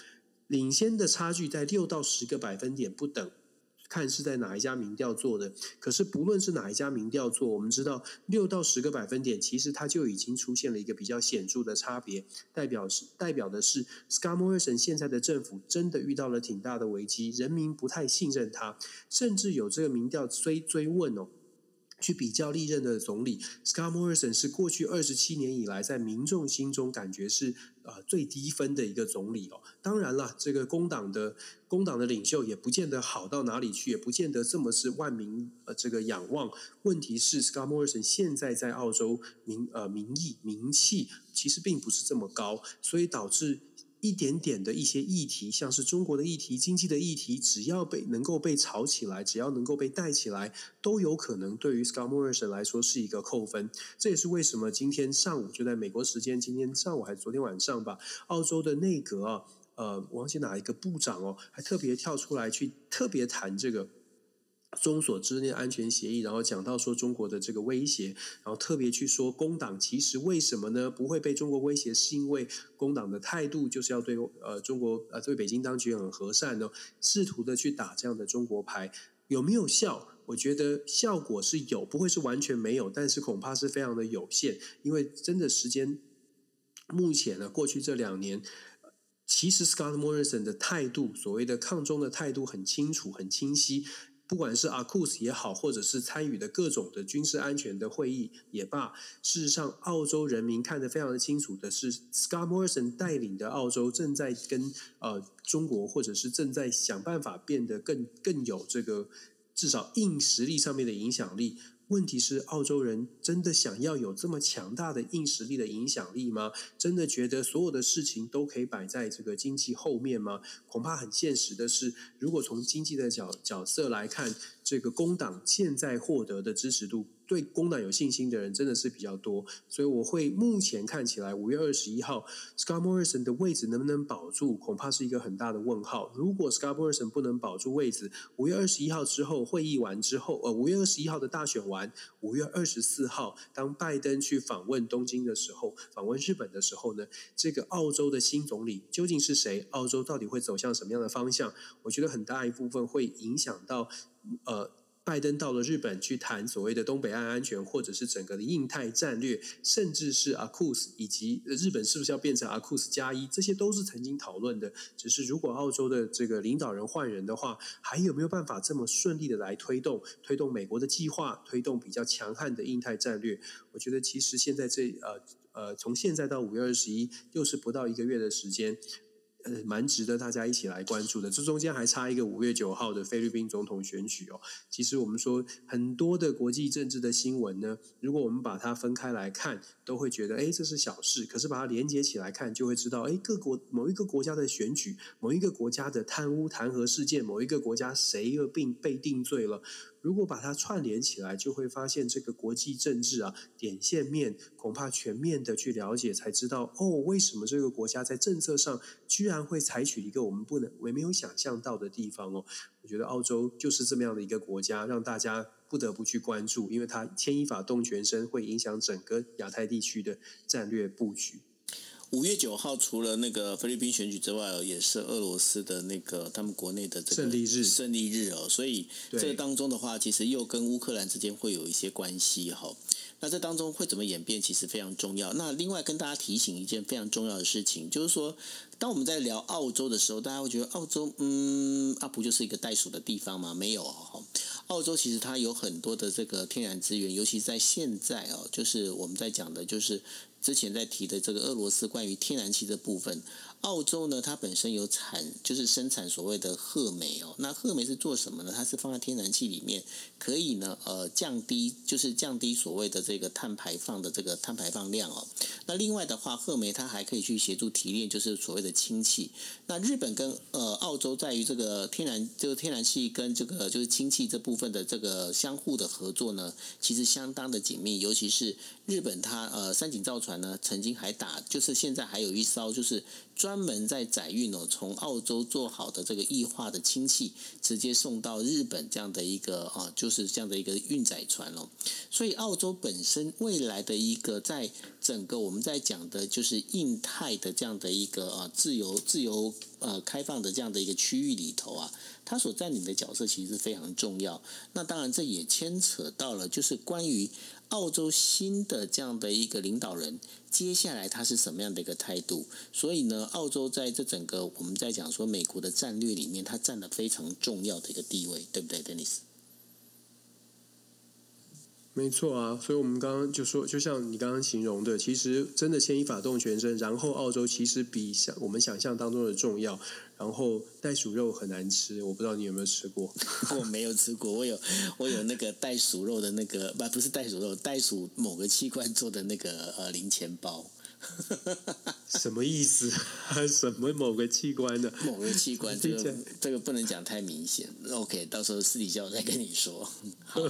B: 领先的差距在六到十个百分点不等。看是在哪一家民调做的，可是不论是哪一家民调做，我们知道六到十个百分点，其实它就已经出现了一个比较显著的差别，代表是代表的是 Scott Morrison 现在的政府真的遇到了挺大的危机，人民不太信任他，甚至有这个民调追追问哦。去比较历任的总理，Scott Morrison 是过去二十七年以来在民众心中感觉是呃最低分的一个总理哦。当然了，这个工党的工党的领袖也不见得好到哪里去，也不见得这么是万民呃这个仰望。问题是 Scott Morrison 现在在澳洲民呃民意名气其实并不是这么高，所以导致。一点点的一些议题，像是中国的议题、经济的议题，只要被能够被炒起来，只要能够被带起来，都有可能对于 Scott Morrison 来说是一个扣分。这也是为什么今天上午就在美国时间今天上午还是昨天晚上吧，澳洲的内阁啊，呃，忘记哪一个部长哦，还特别跳出来去特别谈这个。中所之内安全协议，然后讲到说中国的这个威胁，然后特别去说工党其实为什么呢不会被中国威胁，是因为工党的态度就是要对呃中国呃对北京当局很和善呢，试图的去打这样的中国牌，有没有效？我觉得效果是有，不会是完全没有，但是恐怕是非常的有限，因为真的时间目前呢，过去这两年，其实 Scott Morrison 的态度，所谓的抗中的态度很清楚、很清晰。不管是阿库斯也好，或者是参与的各种的军事安全的会议也罢，事实上，澳洲人民看得非常的清楚的是，Scott Morrison 带领的澳洲正在跟呃中国，或者是正在想办法变得更更有这个至少硬实力上面的影响力。问题是，澳洲人真的想要有这么强大的硬实力的影响力吗？真的觉得所有的事情都可以摆在这个经济后面吗？恐怕很现实的是，如果从经济的角角色来看，这个工党现在获得的支持度。对工党有信心的人真的是比较多，所以我会目前看起来五月二十一号，Scott Morrison 的位置能不能保住，恐怕是一个很大的问号。如果 Scott Morrison 不能保住位置，五月二十一号之后会议完之后，呃，五月二十一号的大选完，五月二十四号当拜登去访问东京的时候，访问日本的时候呢，这个澳洲的新总理究竟是谁？澳洲到底会走向什么样的方向？我觉得很大一部分会影响到，呃。拜登到了日本去谈所谓的东北岸安全，或者是整个的印太战略，甚至是阿库斯以及日本是不是要变成阿库斯加一，这些都是曾经讨论的。只是如果澳洲的这个领导人换人的话，还有没有办法这么顺利的来推动推动美国的计划，推动比较强悍的印太战略？我觉得其实现在这呃呃，从现在到五月二十一，又是不到一个月的时间。呃，蛮值得大家一起来关注的。这中间还差一个五月九号的菲律宾总统选举哦。其实我们说很多的国际政治的新闻呢，如果我们把它分开来看，都会觉得哎这是小事。可是把它连接起来看，就会知道哎各国某一个国家的选举，某一个国家的贪污弹劾事件，某一个国家谁又并被定罪了。如果把它串联起来，就会发现这个国际政治啊，点线面恐怕全面的去了解，才知道哦，为什么这个国家在政策上居然会采取一个我们不能、我没有想象到的地方哦。我觉得澳洲就是这么样的一个国家，让大家不得不去关注，因为它牵一发动全身，会影响整个亚太地区的战略布局。
A: 五月九号，除了那个菲律宾选举之外，也是俄罗斯的那个他们国内的这
B: 个胜利日。
A: 胜利日哦，所以这个当中的话，其实又跟乌克兰之间会有一些关系哈。那这当中会怎么演变，其实非常重要。那另外跟大家提醒一件非常重要的事情，就是说，当我们在聊澳洲的时候，大家会觉得澳洲，嗯，啊不就是一个袋鼠的地方吗？没有哦，澳洲其实它有很多的这个天然资源，尤其在现在哦，就是我们在讲的，就是。之前在提的这个俄罗斯关于天然气的部分，澳洲呢，它本身有产，就是生产所谓的褐煤哦。那褐煤是做什么呢？它是放在天然气里面，可以呢，呃，降低，就是降低所谓的这个碳排放的这个碳排放量哦。那另外的话，褐煤它还可以去协助提炼，就是所谓的氢气。那日本跟呃澳洲在于这个天然，就是天然气跟这个就是氢气这部分的这个相互的合作呢，其实相当的紧密。尤其是日本，它呃三井造船呢，曾经还打，就是现在还有一艘就是专门在载运哦，从澳洲做好的这个液化的氢气，直接送到日本这样的一个啊，就是这样的一个运载船哦。所以澳洲本身未来的一个在整个我们在讲的就是印太的这样的一个啊自由自由呃开放的这样的一个区域里头啊，它所占领的角色其实是非常重要。那当然这也牵扯到了就是关于澳洲新的这样的一个领导人，接下来他是什么样的一个态度？所以呢，澳洲在这整个我们在讲说美国的战略里面，它占了非常重要的一个地位，对不对，Denis？
B: 没错啊，所以我们刚刚就说，就像你刚刚形容的，其实真的牵一发动全身。然后澳洲其实比想我们想象当中的重要。然后袋鼠肉很难吃，我不知道你有没有吃过。[LAUGHS]
A: 我没有吃过，我有我有那个袋鼠肉的那个不不是袋鼠肉，袋鼠某个器官做的那个呃零钱包。[LAUGHS]
B: 什么意思？[LAUGHS] 什么某个器官的？
A: 某个器官，这个这个不能讲太明显。OK，到时候私底下我再跟你说。[LAUGHS] 好，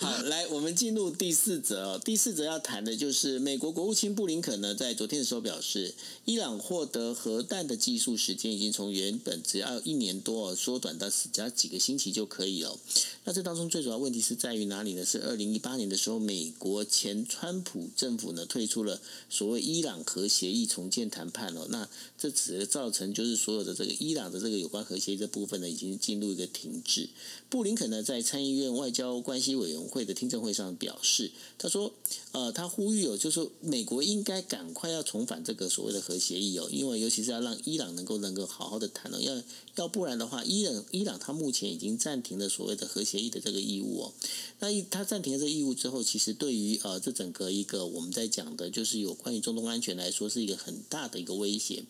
A: 好，来，我们进入第四则。哦第四则要谈的就是美国国务卿布林肯呢，在昨天的时候表示，伊朗获得核弹的技术时间已经从原本只要一年多缩短到只要几个星期就可以了。那这当中最主要问题是在于哪里呢？是二零一八年的时候，美国前川普政府呢退出了所谓伊朗核协议重建谈判哦。那这只造成就是所有的这个伊朗的这个有关核协议这部分呢，已经进入一个停滞。布林肯呢在参议院外交关系委员会的听证会上表示，他说，呃，他呼吁哦，就是美国应该赶快要重返这个所谓的核协议哦，因为尤其是要让伊朗能够能够好好的谈哦，要要不然的话，伊朗伊朗他目前已经暂停了所谓的核协议的这个义务哦。那他暂停了这个义务之后，其实对于呃这整个一个我们在讲的，就是有关于中中东安全来说，是一个很大的一个威胁。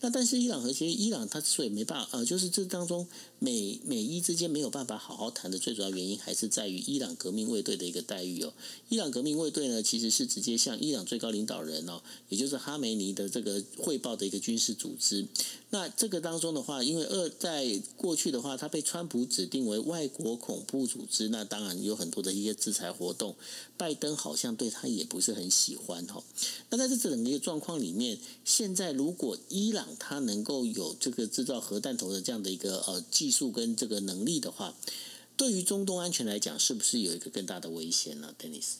A: 那但是伊朗核协议，伊朗它之所以没办法，啊，就是这当中美美伊之间没有办法好好谈的最主要原因，还是在于伊朗革命卫队的一个待遇哦。伊朗革命卫队呢，其实是直接向伊朗最高领导人哦，也就是哈梅尼的这个汇报的一个军事组织。那这个当中的话，因为二在过去的话，他被川普指定为外国恐怖组织，那当然有很多的一些制裁活动。拜登好像对他也不是很喜欢哈。那在这整个状况里面，现在如果伊朗他能够有这个制造核弹头的这样的一个呃技技术跟这个能力的话，对于中东安全来讲，是不是有一个更大的危险呢，Dennis？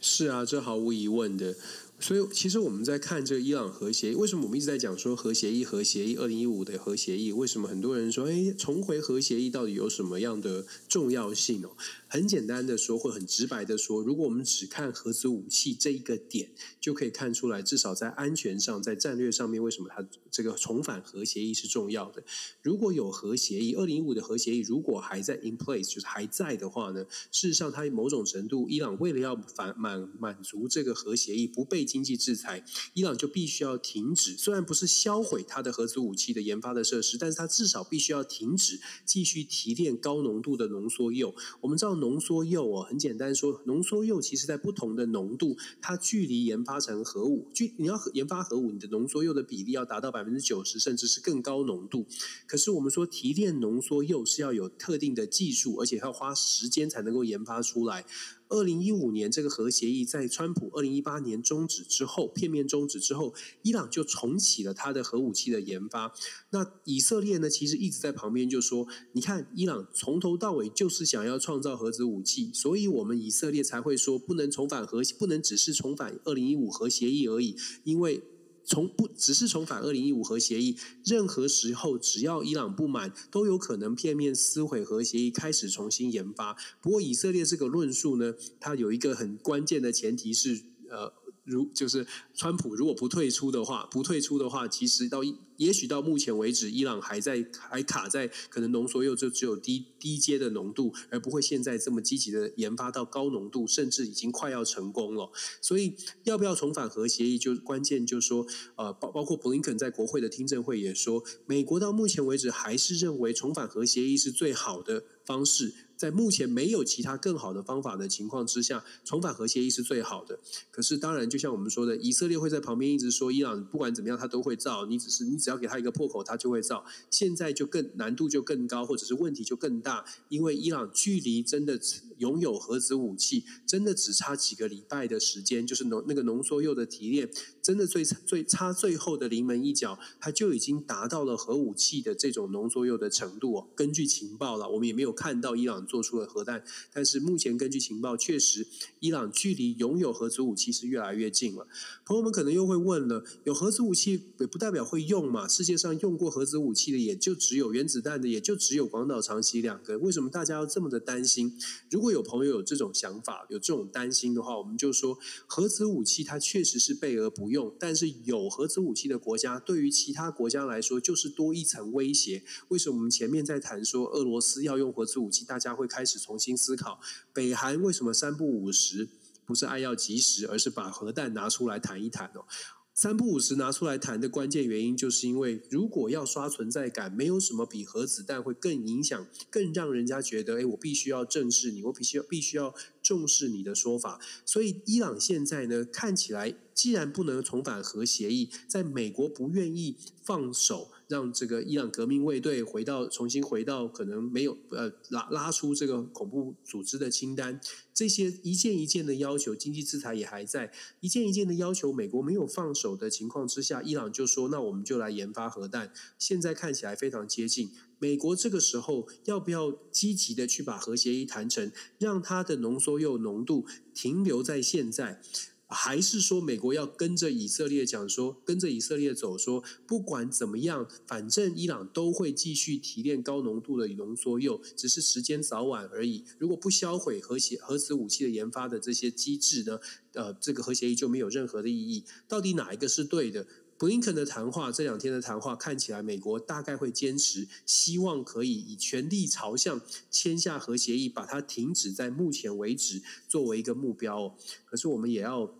B: 是啊，这毫无疑问的。所以，其实我们在看这个伊朗核协议，为什么我们一直在讲说核协议、核协议？二零一五的核协议，为什么很多人说，哎，重回核协议到底有什么样的重要性哦？很简单的说，或很直白的说，如果我们只看核子武器这一个点，就可以看出来，至少在安全上、在战略上面，为什么它这个重返核协议是重要的。如果有核协议，二零一五的核协议如果还在 in place，就是还在的话呢，事实上它某种程度，伊朗为了要反满满足这个核协议不被经济制裁，伊朗就必须要停止，虽然不是销毁它的核子武器的研发的设施，但是它至少必须要停止继续提炼高浓度的浓缩铀。我们知道。浓缩铀哦，很简单说，浓缩铀其实在不同的浓度，它距离研发成核武，距你要研发核武，你的浓缩铀的比例要达到百分之九十，甚至是更高浓度。可是我们说提炼浓缩铀是要有特定的技术，而且要花时间才能够研发出来。二零一五年这个核协议在川普二零一八年终止之后，片面终止之后，伊朗就重启了它的核武器的研发。那以色列呢，其实一直在旁边就说：“你看，伊朗从头到尾就是想要创造核子武器，所以我们以色列才会说不能重返核，不能只是重返二零一五核协议而已，因为。”从不只是重返二零一五核协议，任何时候只要伊朗不满，都有可能片面撕毁核协议，开始重新研发。不过以色列这个论述呢，它有一个很关键的前提是，呃，如就是川普如果不退出的话，不退出的话，其实到也许到目前为止，伊朗还在还卡在可能浓缩铀就只有低低阶的浓度，而不会现在这么积极的研发到高浓度，甚至已经快要成功了。所以要不要重返核协议，就关键就是说，呃，包包括布林肯在国会的听证会也说，美国到目前为止还是认为重返核协议是最好的方式。在目前没有其他更好的方法的情况之下，重返核协议是最好的。可是，当然，就像我们说的，以色列会在旁边一直说，伊朗不管怎么样，他都会造。你只是你只要给他一个破口，他就会造。现在就更难度就更高，或者是问题就更大，因为伊朗距离真的拥有核子武器，真的只差几个礼拜的时间，就是浓那个浓缩铀的提炼，真的最最差最后的临门一脚，它就已经达到了核武器的这种浓缩铀的程度。根据情报了，我们也没有看到伊朗。做出了核弹，但是目前根据情报，确实伊朗距离拥有核子武器是越来越近了。朋友们可能又会问了：有核子武器也不代表会用嘛？世界上用过核子武器的也就只有原子弹的，也就只有广岛、长崎两个。为什么大家要这么的担心？如果有朋友有这种想法、有这种担心的话，我们就说核子武器它确实是备而不用，但是有核子武器的国家对于其他国家来说就是多一层威胁。为什么我们前面在谈说俄罗斯要用核子武器，大家会开始重新思考，北韩为什么三不五时不是爱要及时，而是把核弹拿出来谈一谈哦？三不五时拿出来谈的关键原因，就是因为如果要刷存在感，没有什么比核子弹会更影响、更让人家觉得，哎，我必须要正视你，我必须要必须要重视你的说法。所以，伊朗现在呢，看起来既然不能重返核协议，在美国不愿意放手。让这个伊朗革命卫队回到重新回到可能没有呃拉拉出这个恐怖组织的清单，这些一件一件的要求，经济制裁也还在一件一件的要求，美国没有放手的情况之下，伊朗就说那我们就来研发核弹。现在看起来非常接近，美国这个时候要不要积极的去把核协议谈成，让它的浓缩铀浓度停留在现在？还是说美国要跟着以色列讲说，跟着以色列走，说不管怎么样，反正伊朗都会继续提炼高浓度的浓缩铀，只是时间早晚而已。如果不销毁核协核子武器的研发的这些机制呢，呃，这个核协议就没有任何的意义。到底哪一个是对的？布林肯的谈话这两天的谈话看起来，美国大概会坚持，希望可以以全力朝向签下核协议，把它停止在目前为止作为一个目标。可是我们也要。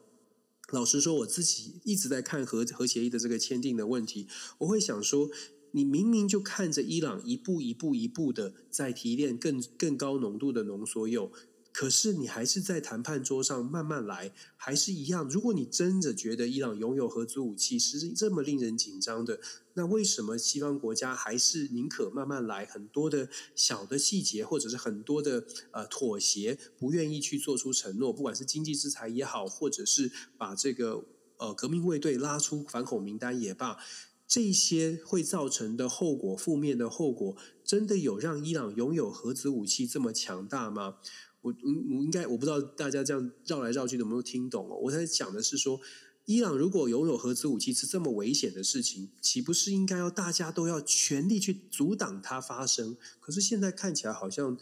B: 老实说，我自己一直在看核核协议的这个签订的问题，我会想说，你明明就看着伊朗一步一步一步的在提炼更更高浓度的浓缩铀。可是你还是在谈判桌上慢慢来，还是一样。如果你真的觉得伊朗拥有核子武器是这么令人紧张的，那为什么西方国家还是宁可慢慢来？很多的小的细节，或者是很多的呃妥协，不愿意去做出承诺，不管是经济制裁也好，或者是把这个呃革命卫队拉出反恐名单也罢，这些会造成的后果，负面的后果，真的有让伊朗拥有核子武器这么强大吗？我我应该我不知道大家这样绕来绕去有没有听懂哦？我在讲的是说，伊朗如果拥有核子武器是这么危险的事情，岂不是应该要大家都要全力去阻挡它发生？可是现在看起来好像。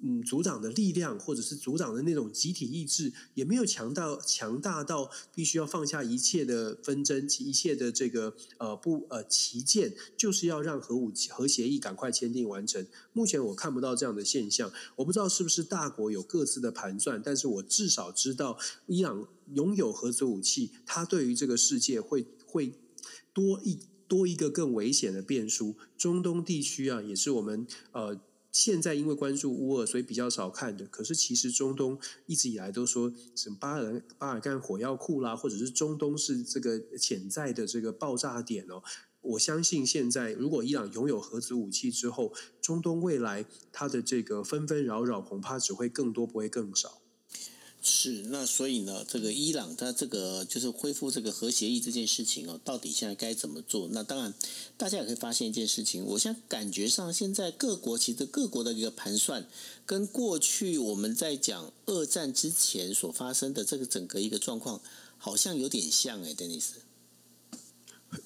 B: 嗯，组长的力量，或者是组长的那种集体意志，也没有强到强大到必须要放下一切的纷争，一切的这个呃不呃旗舰，就是要让核武核协议赶快签订完成。目前我看不到这样的现象，我不知道是不是大国有各自的盘算，但是我至少知道，伊朗拥有核子武器，它对于这个世界会会多一多一个更危险的变数。中东地区啊，也是我们呃。现在因为关注乌尔，所以比较少看的。可是其实中东一直以来都说什么巴尔巴尔干火药库啦，或者是中东是这个潜在的这个爆炸点哦。我相信现在如果伊朗拥有核子武器之后，中东未来它的这个纷纷扰扰恐怕只会更多，不会更少。
A: 是，那所以呢，这个伊朗它这个就是恢复这个核协议这件事情哦，到底现在该怎么做？那当然，大家也可以发现一件事情，我现在感觉上现在各国其实各国的一个盘算，跟过去我们在讲二战之前所发生的这个整个一个状况，好像有点像哎，邓尼斯。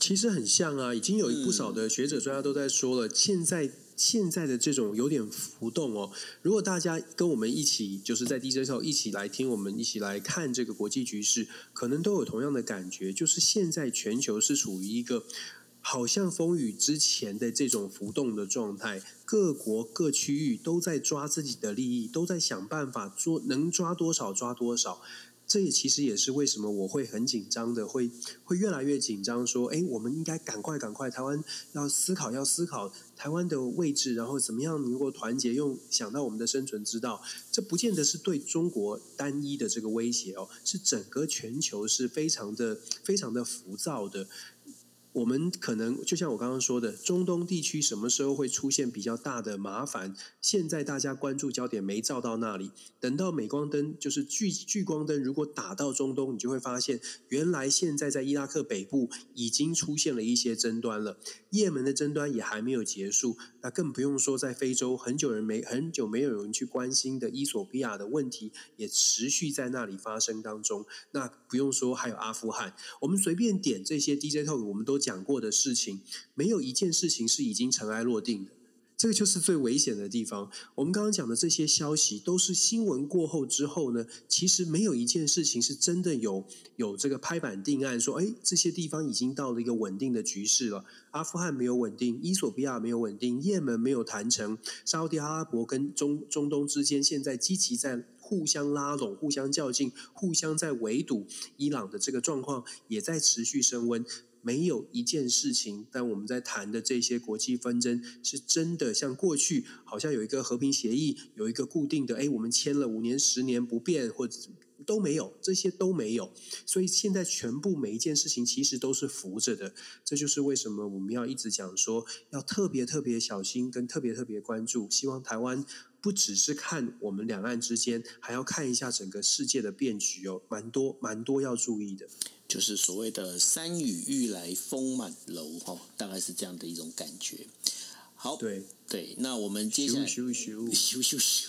B: 其实很像啊，已经有不少的学者专家都在说了，现在。现在的这种有点浮动哦。如果大家跟我们一起，就是在 DJ 时候一起来听，我们一起来看这个国际局势，可能都有同样的感觉，就是现在全球是处于一个好像风雨之前的这种浮动的状态，各国各区域都在抓自己的利益，都在想办法做，能抓多少抓多少。这也其实也是为什么我会很紧张的，会会越来越紧张。说，哎，我们应该赶快赶快，台湾要思考，要思考台湾的位置，然后怎么样能够团结，用想到我们的生存之道。这不见得是对中国单一的这个威胁哦，是整个全球是非常的非常的浮躁的。我们可能就像我刚刚说的，中东地区什么时候会出现比较大的麻烦？现在大家关注焦点没照到那里，等到镁光灯就是聚聚光灯，如果打到中东，你就会发现，原来现在在伊拉克北部已经出现了一些争端了，也门的争端也还没有结束，那更不用说在非洲很久人没很久没有人去关心的伊索比亚的问题，也持续在那里发生当中。那不用说还有阿富汗，我们随便点这些 DJ talk，我们都。讲过的事情，没有一件事情是已经尘埃落定的。这个就是最危险的地方。我们刚刚讲的这些消息，都是新闻过后之后呢，其实没有一件事情是真的有有这个拍板定案，说，哎，这些地方已经到了一个稳定的局势了。阿富汗没有稳定，伊索比亚没有稳定，也门没有谈成，沙特阿拉伯跟中中东之间现在积极在互相拉拢、互相较劲、互相在围堵伊朗的这个状况，也在持续升温。没有一件事情，但我们在谈的这些国际纷争，是真的像过去好像有一个和平协议，有一个固定的，哎，我们签了五年、十年不变，或者都没有，这些都没有。所以现在全部每一件事情其实都是浮着的。这就是为什么我们要一直讲说，要特别特别小心，跟特别特别关注。希望台湾不只是看我们两岸之间，还要看一下整个世界的变局哦，蛮多蛮多要注意的。
A: 就是所谓的“山雨欲来风满楼”哈，大概是这样的一种感觉。好，
B: 对
A: 对，那我们接下来
B: 咻咻 [LAUGHS]
A: 咻咻咻，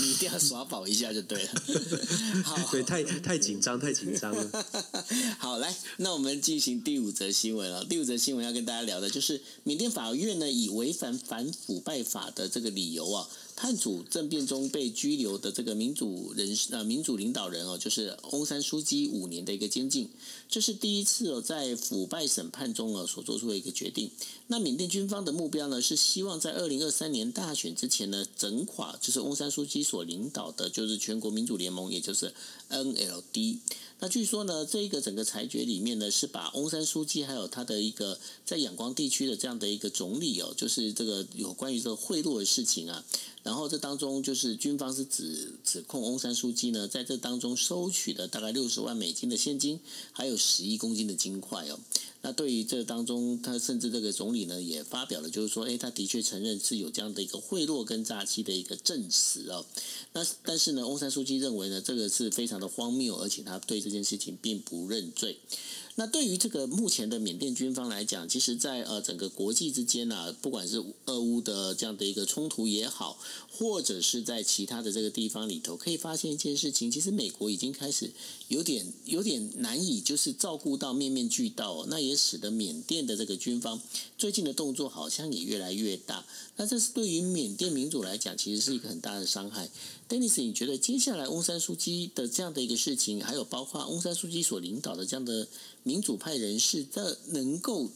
A: 你一定要耍宝一下就对了。[LAUGHS] 好，
B: 对，太太紧张，太紧张了。[LAUGHS]
A: 好，来，那我们进行第五则新闻了。第五则新闻要跟大家聊的就是缅甸法院呢，以违反反腐败法的这个理由啊。叛主政变中被拘留的这个民主人士呃民主领导人哦，就是翁山书记五年的一个监禁，这是第一次哦在腐败审判中哦所做出的一个决定。那缅甸军方的目标呢是希望在二零二三年大选之前呢整垮就是翁山书记所领导的就是全国民主联盟，也就是 NLD。那据说呢，这个整个裁决里面呢，是把翁山书记还有他的一个在仰光地区的这样的一个总理哦，就是这个有关于这个贿赂的事情啊。然后这当中就是军方是指指控翁山书记呢，在这当中收取了大概六十万美金的现金，还有十一公斤的金块哦。那对于这当中，他甚至这个总理呢也发表了，就是说，哎，他的确承认是有这样的一个贿赂跟诈欺的一个证实哦。那但是呢，翁山书记认为呢，这个是非常的荒谬，而且他对这件事情并不认罪。那对于这个目前的缅甸军方来讲，其实，在呃整个国际之间呢，不管是俄乌的这样的一个冲突也好，或者是在其他的这个地方里头，可以发现一件事情，其实美国已经开始有点有点难以就是照顾到面面俱到，那也使得缅甸的这个军方最近的动作好像也越来越大。那这是对于缅甸民主来讲，其实是一个很大的伤害。Dennis，你觉得接下来翁山书记的这样的一个事情，还有包括翁山书记所领导的这样的？民主派人士，这能够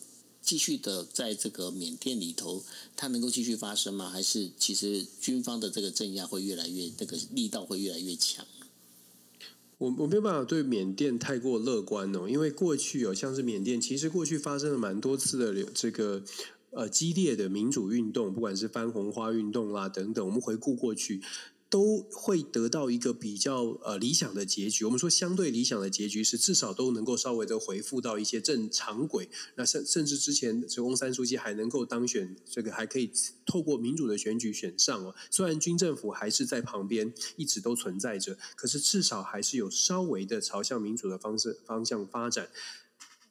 A: 继续的在这个缅甸里头，它能够继续发生吗？还是其实军方的这个镇压会越来越，这个力道会越来越强？
B: 我我没有办法对缅甸太过乐观哦，因为过去哦，像是缅甸，其实过去发生了蛮多次的这个呃激烈的民主运动，不管是翻红花运动啦等等，我们回顾过去。都会得到一个比较呃理想的结局。我们说相对理想的结局是至少都能够稍微的回复到一些正常轨。那甚甚至之前这翁三书记还能够当选，这个还可以透过民主的选举选上哦。虽然军政府还是在旁边一直都存在着，可是至少还是有稍微的朝向民主的方式方向发展。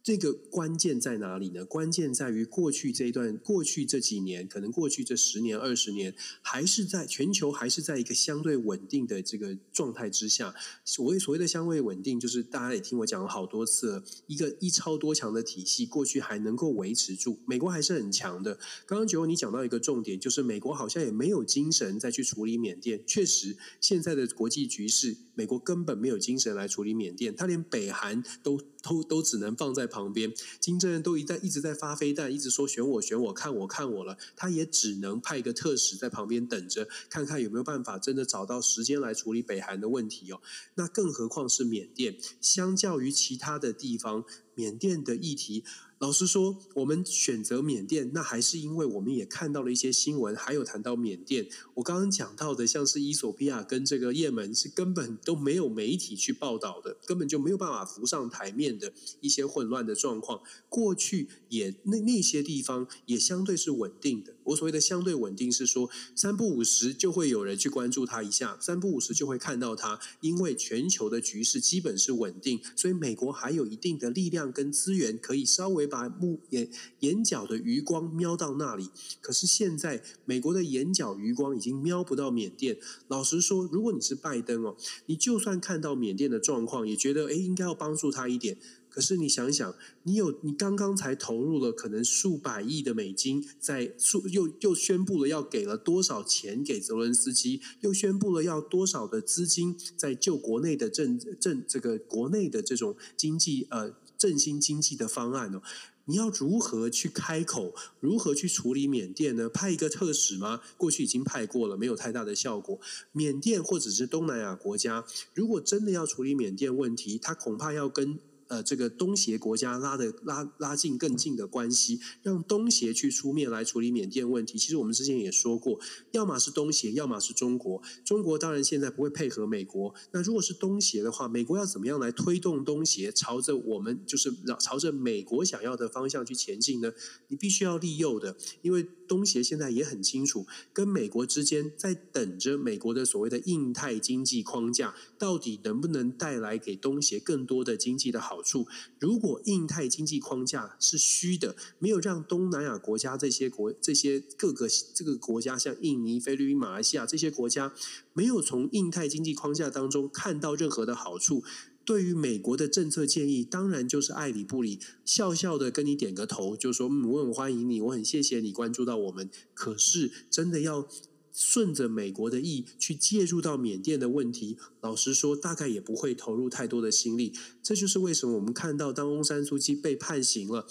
B: 这个关键在哪里呢？关键在于过去这一段，过去这几年，可能过去这十年、二十年，还是在全球还是在一个相对稳定的这个状态之下。所谓所谓的相对稳定，就是大家也听我讲了好多次了，一个一超多强的体系，过去还能够维持住，美国还是很强的。刚刚九欧你讲到一个重点，就是美国好像也没有精神再去处理缅甸。确实，现在的国际局势，美国根本没有精神来处理缅甸，他连北韩都都都只能放在旁边。金正恩都一在一直在发飞弹，一直说选我选我看我看我了，他也只能派一个特使在旁边等着，看看有没有办法真的找到时间来处理北韩的问题哦。那更何况是缅甸，相较于其他的地方，缅甸的议题。老实说，我们选择缅甸，那还是因为我们也看到了一些新闻，还有谈到缅甸。我刚刚讲到的，像是伊索比亚跟这个也门，是根本都没有媒体去报道的，根本就没有办法浮上台面的一些混乱的状况。过去也那那些地方也相对是稳定的。我所谓的相对稳定，是说三不五时就会有人去关注它一下，三不五时就会看到它，因为全球的局势基本是稳定，所以美国还有一定的力量跟资源，可以稍微。把目眼眼角的余光瞄到那里，可是现在美国的眼角余光已经瞄不到缅甸。老实说，如果你是拜登哦，你就算看到缅甸的状况，也觉得诶应该要帮助他一点。可是你想想，你有你刚刚才投入了可能数百亿的美金，在数又又宣布了要给了多少钱给泽伦斯基，又宣布了要多少的资金在救国内的政政这个国内的这种经济呃。振兴经济的方案哦，你要如何去开口？如何去处理缅甸呢？派一个特使吗？过去已经派过了，没有太大的效果。缅甸或者是东南亚国家，如果真的要处理缅甸问题，他恐怕要跟。呃，这个东协国家拉的拉拉近更近的关系，让东协去出面来处理缅甸问题。其实我们之前也说过，要么是东协，要么是中国。中国当然现在不会配合美国。那如果是东协的话，美国要怎么样来推动东协朝着我们就是朝着美国想要的方向去前进呢？你必须要利诱的，因为。东协现在也很清楚，跟美国之间在等着美国的所谓的印太经济框架，到底能不能带来给东协更多的经济的好处？如果印太经济框架是虚的，没有让东南亚国家这些国、这些各个这个国家，像印尼、菲律宾、马来西亚这些国家，没有从印太经济框架当中看到任何的好处。对于美国的政策建议，当然就是爱理不理，笑笑的跟你点个头，就说嗯，我很欢迎你，我很谢谢你关注到我们。可是真的要顺着美国的意去介入到缅甸的问题，老实说，大概也不会投入太多的心力。这就是为什么我们看到当翁山苏基被判刑了，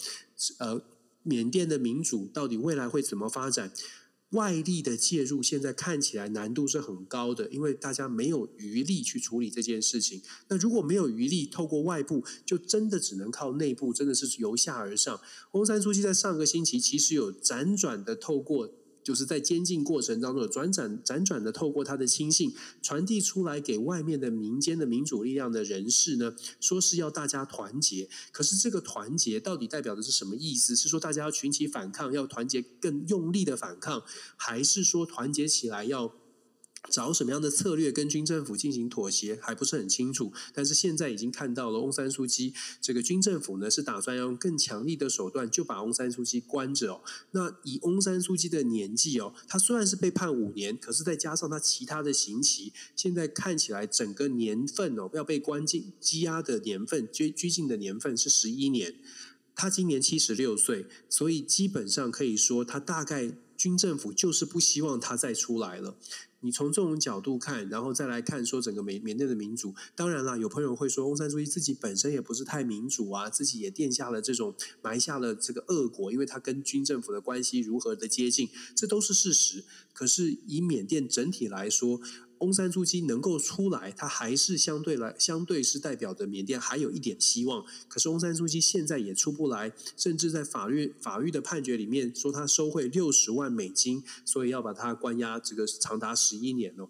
B: 呃，缅甸的民主到底未来会怎么发展？外力的介入现在看起来难度是很高的，因为大家没有余力去处理这件事情。那如果没有余力，透过外部，就真的只能靠内部，真的是由下而上。翁山书记在上个星期其实有辗转的透过。就是在监禁过程当中，转转辗转的透过他的亲信传递出来给外面的民间的民主力量的人士呢，说是要大家团结。可是这个团结到底代表的是什么意思？是说大家要群起反抗，要团结更用力的反抗，还是说团结起来要？找什么样的策略跟军政府进行妥协还不是很清楚，但是现在已经看到了翁山书记这个军政府呢是打算要用更强力的手段就把翁山书记关着哦。那以翁山书记的年纪哦，他虽然是被判五年，可是再加上他其他的刑期，现在看起来整个年份哦要被关进羁押的年份拘拘禁的年份是十一年。他今年七十六岁，所以基本上可以说他大概军政府就是不希望他再出来了。你从这种角度看，然后再来看说整个缅缅甸的民主，当然了，有朋友会说翁山书记自己本身也不是太民主啊，自己也垫下了这种埋下了这个恶果，因为他跟军政府的关系如何的接近，这都是事实。可是以缅甸整体来说，翁山苏姬能够出来，他还是相对来相对是代表着缅甸还有一点希望。可是翁山苏姬现在也出不来，甚至在法律法律的判决里面说他收贿六十万美金，所以要把他关押这个长达十一年哦。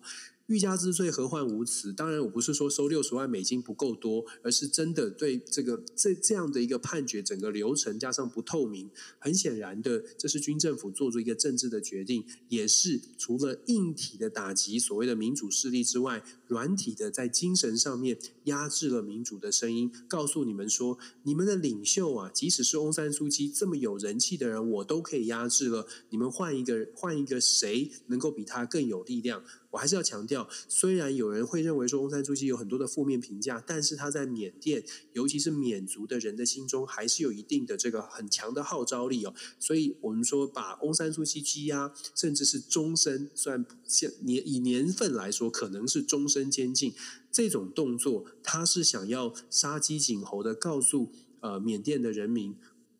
B: 欲加之罪，何患无辞？当然，我不是说收六十万美金不够多，而是真的对这个这这样的一个判决，整个流程加上不透明，很显然的，这是军政府做出一个政治的决定，也是除了硬体的打击所谓的民主势力之外，软体的在精神上面压制了民主的声音，告诉你们说，你们的领袖啊，即使是翁山书记这么有人气的人，我都可以压制了，你们换一个换一个谁能够比他更有力量？我还是要强调。虽然有人会认为说翁山书记有很多的负面评价，但是他在缅甸，尤其是缅族的人的心中，还是有一定的这个很强的号召力哦。所以我们说把翁山书记羁押，甚至是终身，虽然现年以年份来说，可能是终身监禁这种动作，他是想要杀鸡儆猴的告诉呃缅甸的人民。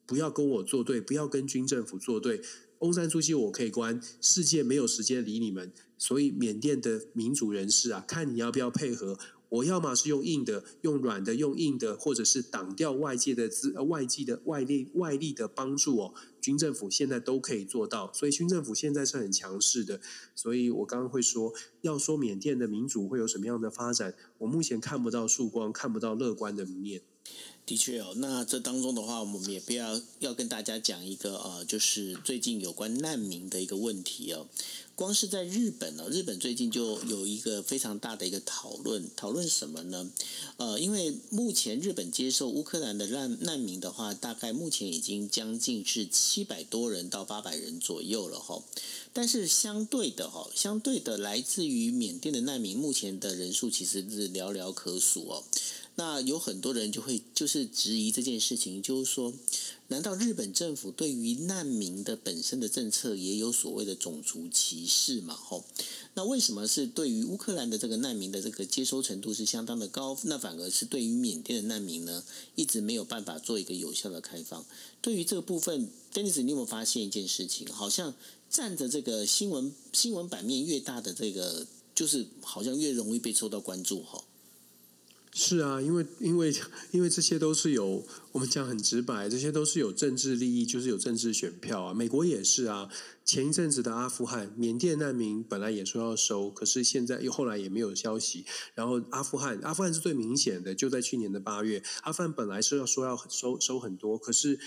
B: 不要跟我作对，不要跟军政府作对。翁山书记我可以关，世界没有时间理你们。所以缅甸的民主人士啊，看你要不要配合。我要么是用硬的，用软的，用硬的，或者是挡掉外界的资、外界的外力、外力的帮助哦。军政府现在都可以做到，所以军政府现在是很强势的。所以我刚刚会说，要说缅甸的民主会有什么样的发展，我目前看不到曙光，看不到乐观的面。
A: 的确哦，那这当中的话，我们也不要要跟大家讲一个呃，就是最近有关难民的一个问题哦。光是在日本呢，日本最近就有一个非常大的一个讨论，讨论什么呢？呃，因为目前日本接受乌克兰的难难民的话，大概目前已经将近是七百多人到八百人左右了哈。但是相对的哈，相对的来自于缅甸的难民，目前的人数其实是寥寥可数哦。那有很多人就会就是质疑这件事情，就是说，难道日本政府对于难民的本身的政策也有所谓的种族歧视嘛？吼，那为什么是对于乌克兰的这个难民的这个接收程度是相当的高，那反而是对于缅甸的难民呢，一直没有办法做一个有效的开放？对于这个部分，Denis，你有没有发现一件事情？好像占着这个新闻新闻版面越大的这个，就是好像越容易被受到关注，吼。
B: 是啊，因为因为因为这些都是有我们讲很直白，这些都是有政治利益，就是有政治选票啊。美国也是啊，前一阵子的阿富汗、缅甸难民本来也说要收，可是现在又后来也没有消息。然后阿富汗，阿富汗是最明显的，就在去年的八月，阿富汗本来是要说要收收很多，可是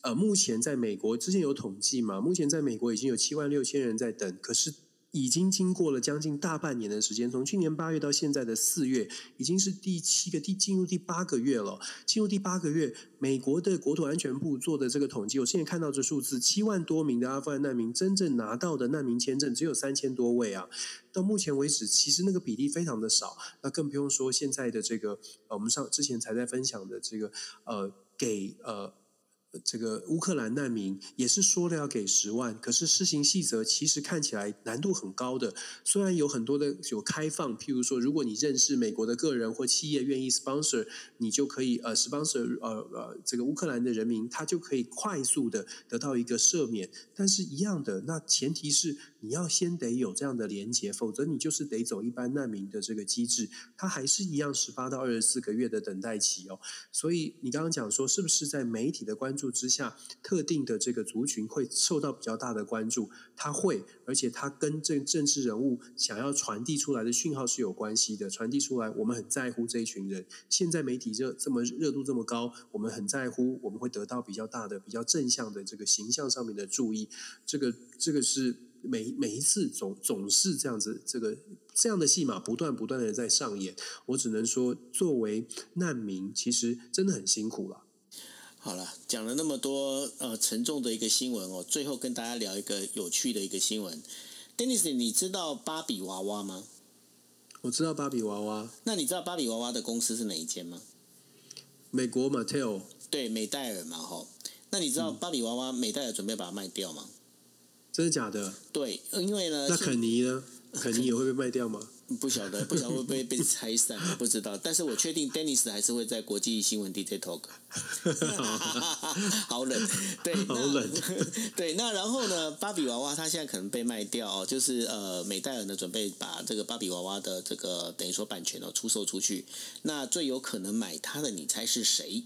B: 呃，目前在美国之前有统计嘛，目前在美国已经有七万六千人在等，可是。已经经过了将近大半年的时间，从去年八月到现在的四月，已经是第七个第进入第八个月了。进入第八个月，美国的国土安全部做的这个统计，我现在看到这数字，七万多名的阿富汗难民真正拿到的难民签证只有三千多位啊。到目前为止，其实那个比例非常的少。那更不用说现在的这个，呃，我们上之前才在分享的这个，呃，给呃。这个乌克兰难民也是说了要给十万，可是施行细则其实看起来难度很高的。虽然有很多的有开放，譬如说，如果你认识美国的个人或企业愿意 sponsor，你就可以呃 sponsor 呃呃这个乌克兰的人民，他就可以快速的得到一个赦免。但是一样的，那前提是你要先得有这样的连结，否则你就是得走一般难民的这个机制，它还是一样十八到二十四个月的等待期哦。所以你刚刚讲说，是不是在媒体的关注？之下，特定的这个族群会受到比较大的关注，他会，而且他跟政政治人物想要传递出来的讯号是有关系的，传递出来，我们很在乎这一群人。现在媒体热这么热度这么高，我们很在乎，我们会得到比较大的、比较正向的这个形象上面的注意。这个这个是每每一次总总是这样子，这个这样的戏码不断不断的在上演。我只能说，作为难民，其实真的很辛苦了。
A: 好了，讲了那么多呃沉重的一个新闻哦，最后跟大家聊一个有趣的一个新闻。Dennis，你知道芭比娃娃吗？
B: 我知道芭比娃娃。
A: 那你知道芭比娃娃的公司是哪一间吗？
B: 美国 Mattel。
A: 对，美戴尔嘛，吼。那你知道芭比娃娃美戴尔准备把它卖掉吗？
B: 真的假的？
A: 对，因为呢。
B: 那肯尼呢？肯尼也会被卖掉吗？[LAUGHS]
A: 不晓得，不晓得会不会被拆散，不知道。但是我确定，Dennis 还是会在国际新闻 DJ talk。[LAUGHS] 好冷，对，
B: 好冷。[LAUGHS]
A: 对，那然后呢？芭比娃娃它现在可能被卖掉，就是呃，美戴尔呢准备把这个芭比娃娃的这个等于说版权哦出售出去。那最有可能买它的，你猜是谁？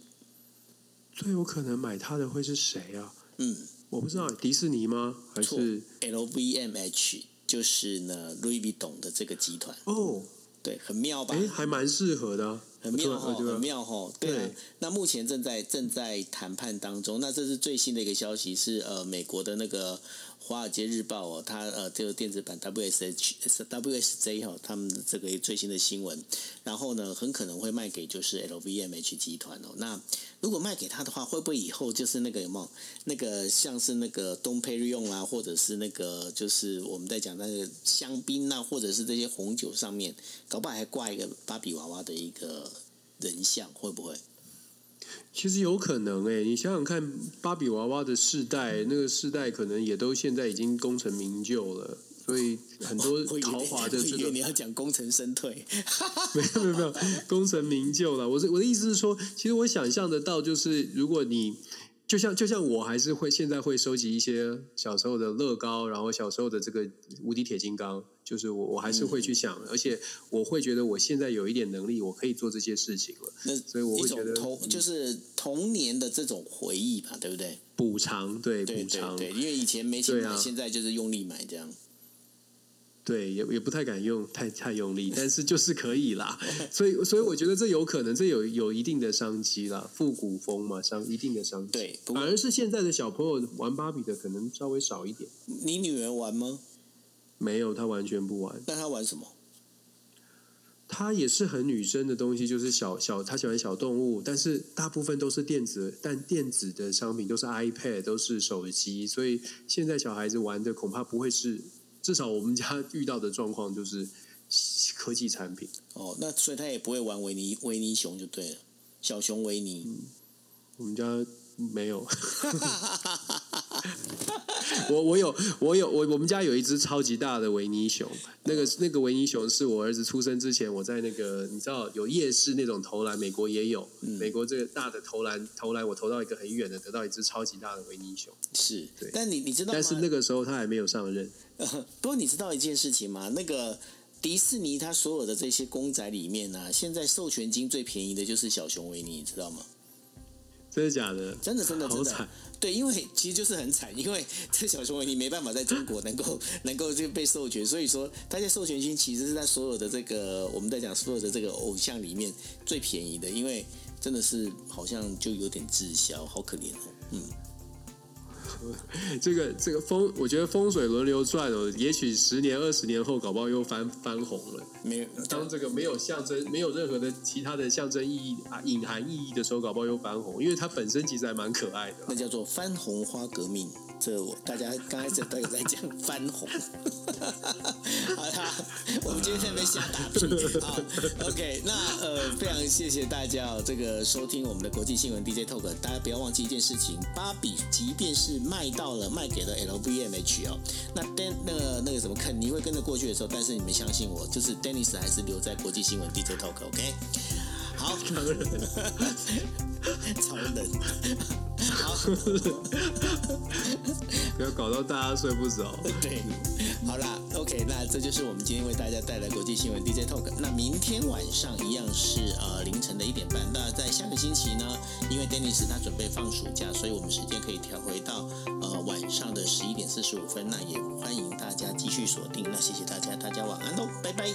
B: 最有可能买它的会是谁啊？
A: 嗯，
B: 我不知道，迪士尼吗？还是
A: LVMH？就是呢，Louis Vuitton 的这个集团
B: 哦，
A: 对，很妙吧？
B: 哎，还蛮适合的。
A: 很妙哈，很妙哈。对，那目前正在正在谈判当中。那这是最新的一个消息，是呃美国的那个。华尔街日报哦，它呃这个电子版 WSH WSJ 哈，他们这个最新的新闻，然后呢，很可能会卖给就是 LVMH 集团哦。那如果卖给他的话，会不会以后就是那个有没有那个像是那个东配用啊，或者是那个就是我们在讲那个香槟啊，或者是这些红酒上面，搞不好还挂一个芭比娃娃的一个人像，会不会？
B: 其实有可能诶，你想想看，芭比娃娃的世代，那个世代可能也都现在已经功成名就了，所以很多 [LAUGHS] 豪华的这个
A: 你要讲功成身退，[LAUGHS]
B: 没有没有没有功成名就了。我是我的意思是说，其实我想象得到，就是如果你。就像就像我还是会现在会收集一些小时候的乐高，然后小时候的这个无敌铁金刚，就是我我还是会去想，而且我会觉得我现在有一点能力，我可以做这些事情了。那所以我会觉得
A: 童就是童年的这种回忆吧，对不对？
B: 补偿对补偿，
A: 对，因为以前没钱买，现在就是用力买这样。
B: 对，也也不太敢用太太用力，但是就是可以啦。所以，所以我觉得这有可能，这有有一定的商机啦。复古风嘛，商一定的商机。
A: 对，
B: 反而是现在的小朋友玩芭比的可能稍微少一点。
A: 你女儿玩吗？
B: 没有，她完全不玩。
A: 那她玩什么？
B: 她也是很女生的东西，就是小小，她喜欢小动物，但是大部分都是电子，但电子的商品都是 iPad，都是手机，所以现在小孩子玩的恐怕不会是。至少我们家遇到的状况就是科技产品。
A: 哦，那所以他也不会玩维尼维尼熊就对了，小熊维尼，
B: 我们家没有。[LAUGHS] 我我有我有我我们家有一只超级大的维尼熊，那个那个维尼熊是我儿子出生之前，我在那个你知道有夜市那种投篮，美国也有，美国这个大的投篮投篮，我投到一个很远的，得到一只超级大的维尼熊，
A: 是。对。但你你知道，
B: 但是那个时候他还没有上任。[LAUGHS]
A: 不过你知道一件事情吗？那个迪士尼它所有的这些公仔里面呢，现在授权金最便宜的就是小熊维尼，你知道吗？
B: 真的假的？
A: 真的真的真的。对，因为其实就是很惨，[LAUGHS] 因为这小熊维尼没办法在中国能够 [LAUGHS] 能够就被授权，所以说它在授权金其实是在所有的这个我们在讲所有的这个偶像里面最便宜的，因为真的是好像就有点滞销，好可怜哦，嗯。[LAUGHS]
B: 这个这个风，我觉得风水轮流转哦。也许十年、二十年后，搞不好又翻翻红了。
A: 没有
B: 当这个没有象征、没有任何的其他的象征意义啊、隐含意义的时候，搞不好又翻红，因为它本身其实还蛮可爱的。
A: 那叫做翻红花革命。我大家刚开始都有在讲翻红。好啦，我们今天被瞎打屁。好，OK，那呃，非常谢谢大家哦，这个收听我们的国际新闻 DJ Talk。大家不要忘记一件事情，芭比即便是卖到了，卖给了 LVMH 哦，那 Dan 那个那个什么肯尼会跟着过去的时候，但是你们相信我，就是 Dennis 还是留在国际新闻 DJ Talk，OK？好，超人，超人，好，
B: 不要搞到大家睡不着。
A: 对，好啦，OK，那这就是我们今天为大家带来国际新闻 DJ Talk。那明天晚上一样是呃凌晨的一点半。那在下个星期呢，因为 Dennis 他准备放暑假，所以我们时间可以调回到呃晚上的十一点四十五分。那也欢迎大家继续锁定。那谢谢大家，大家晚安喽，拜拜。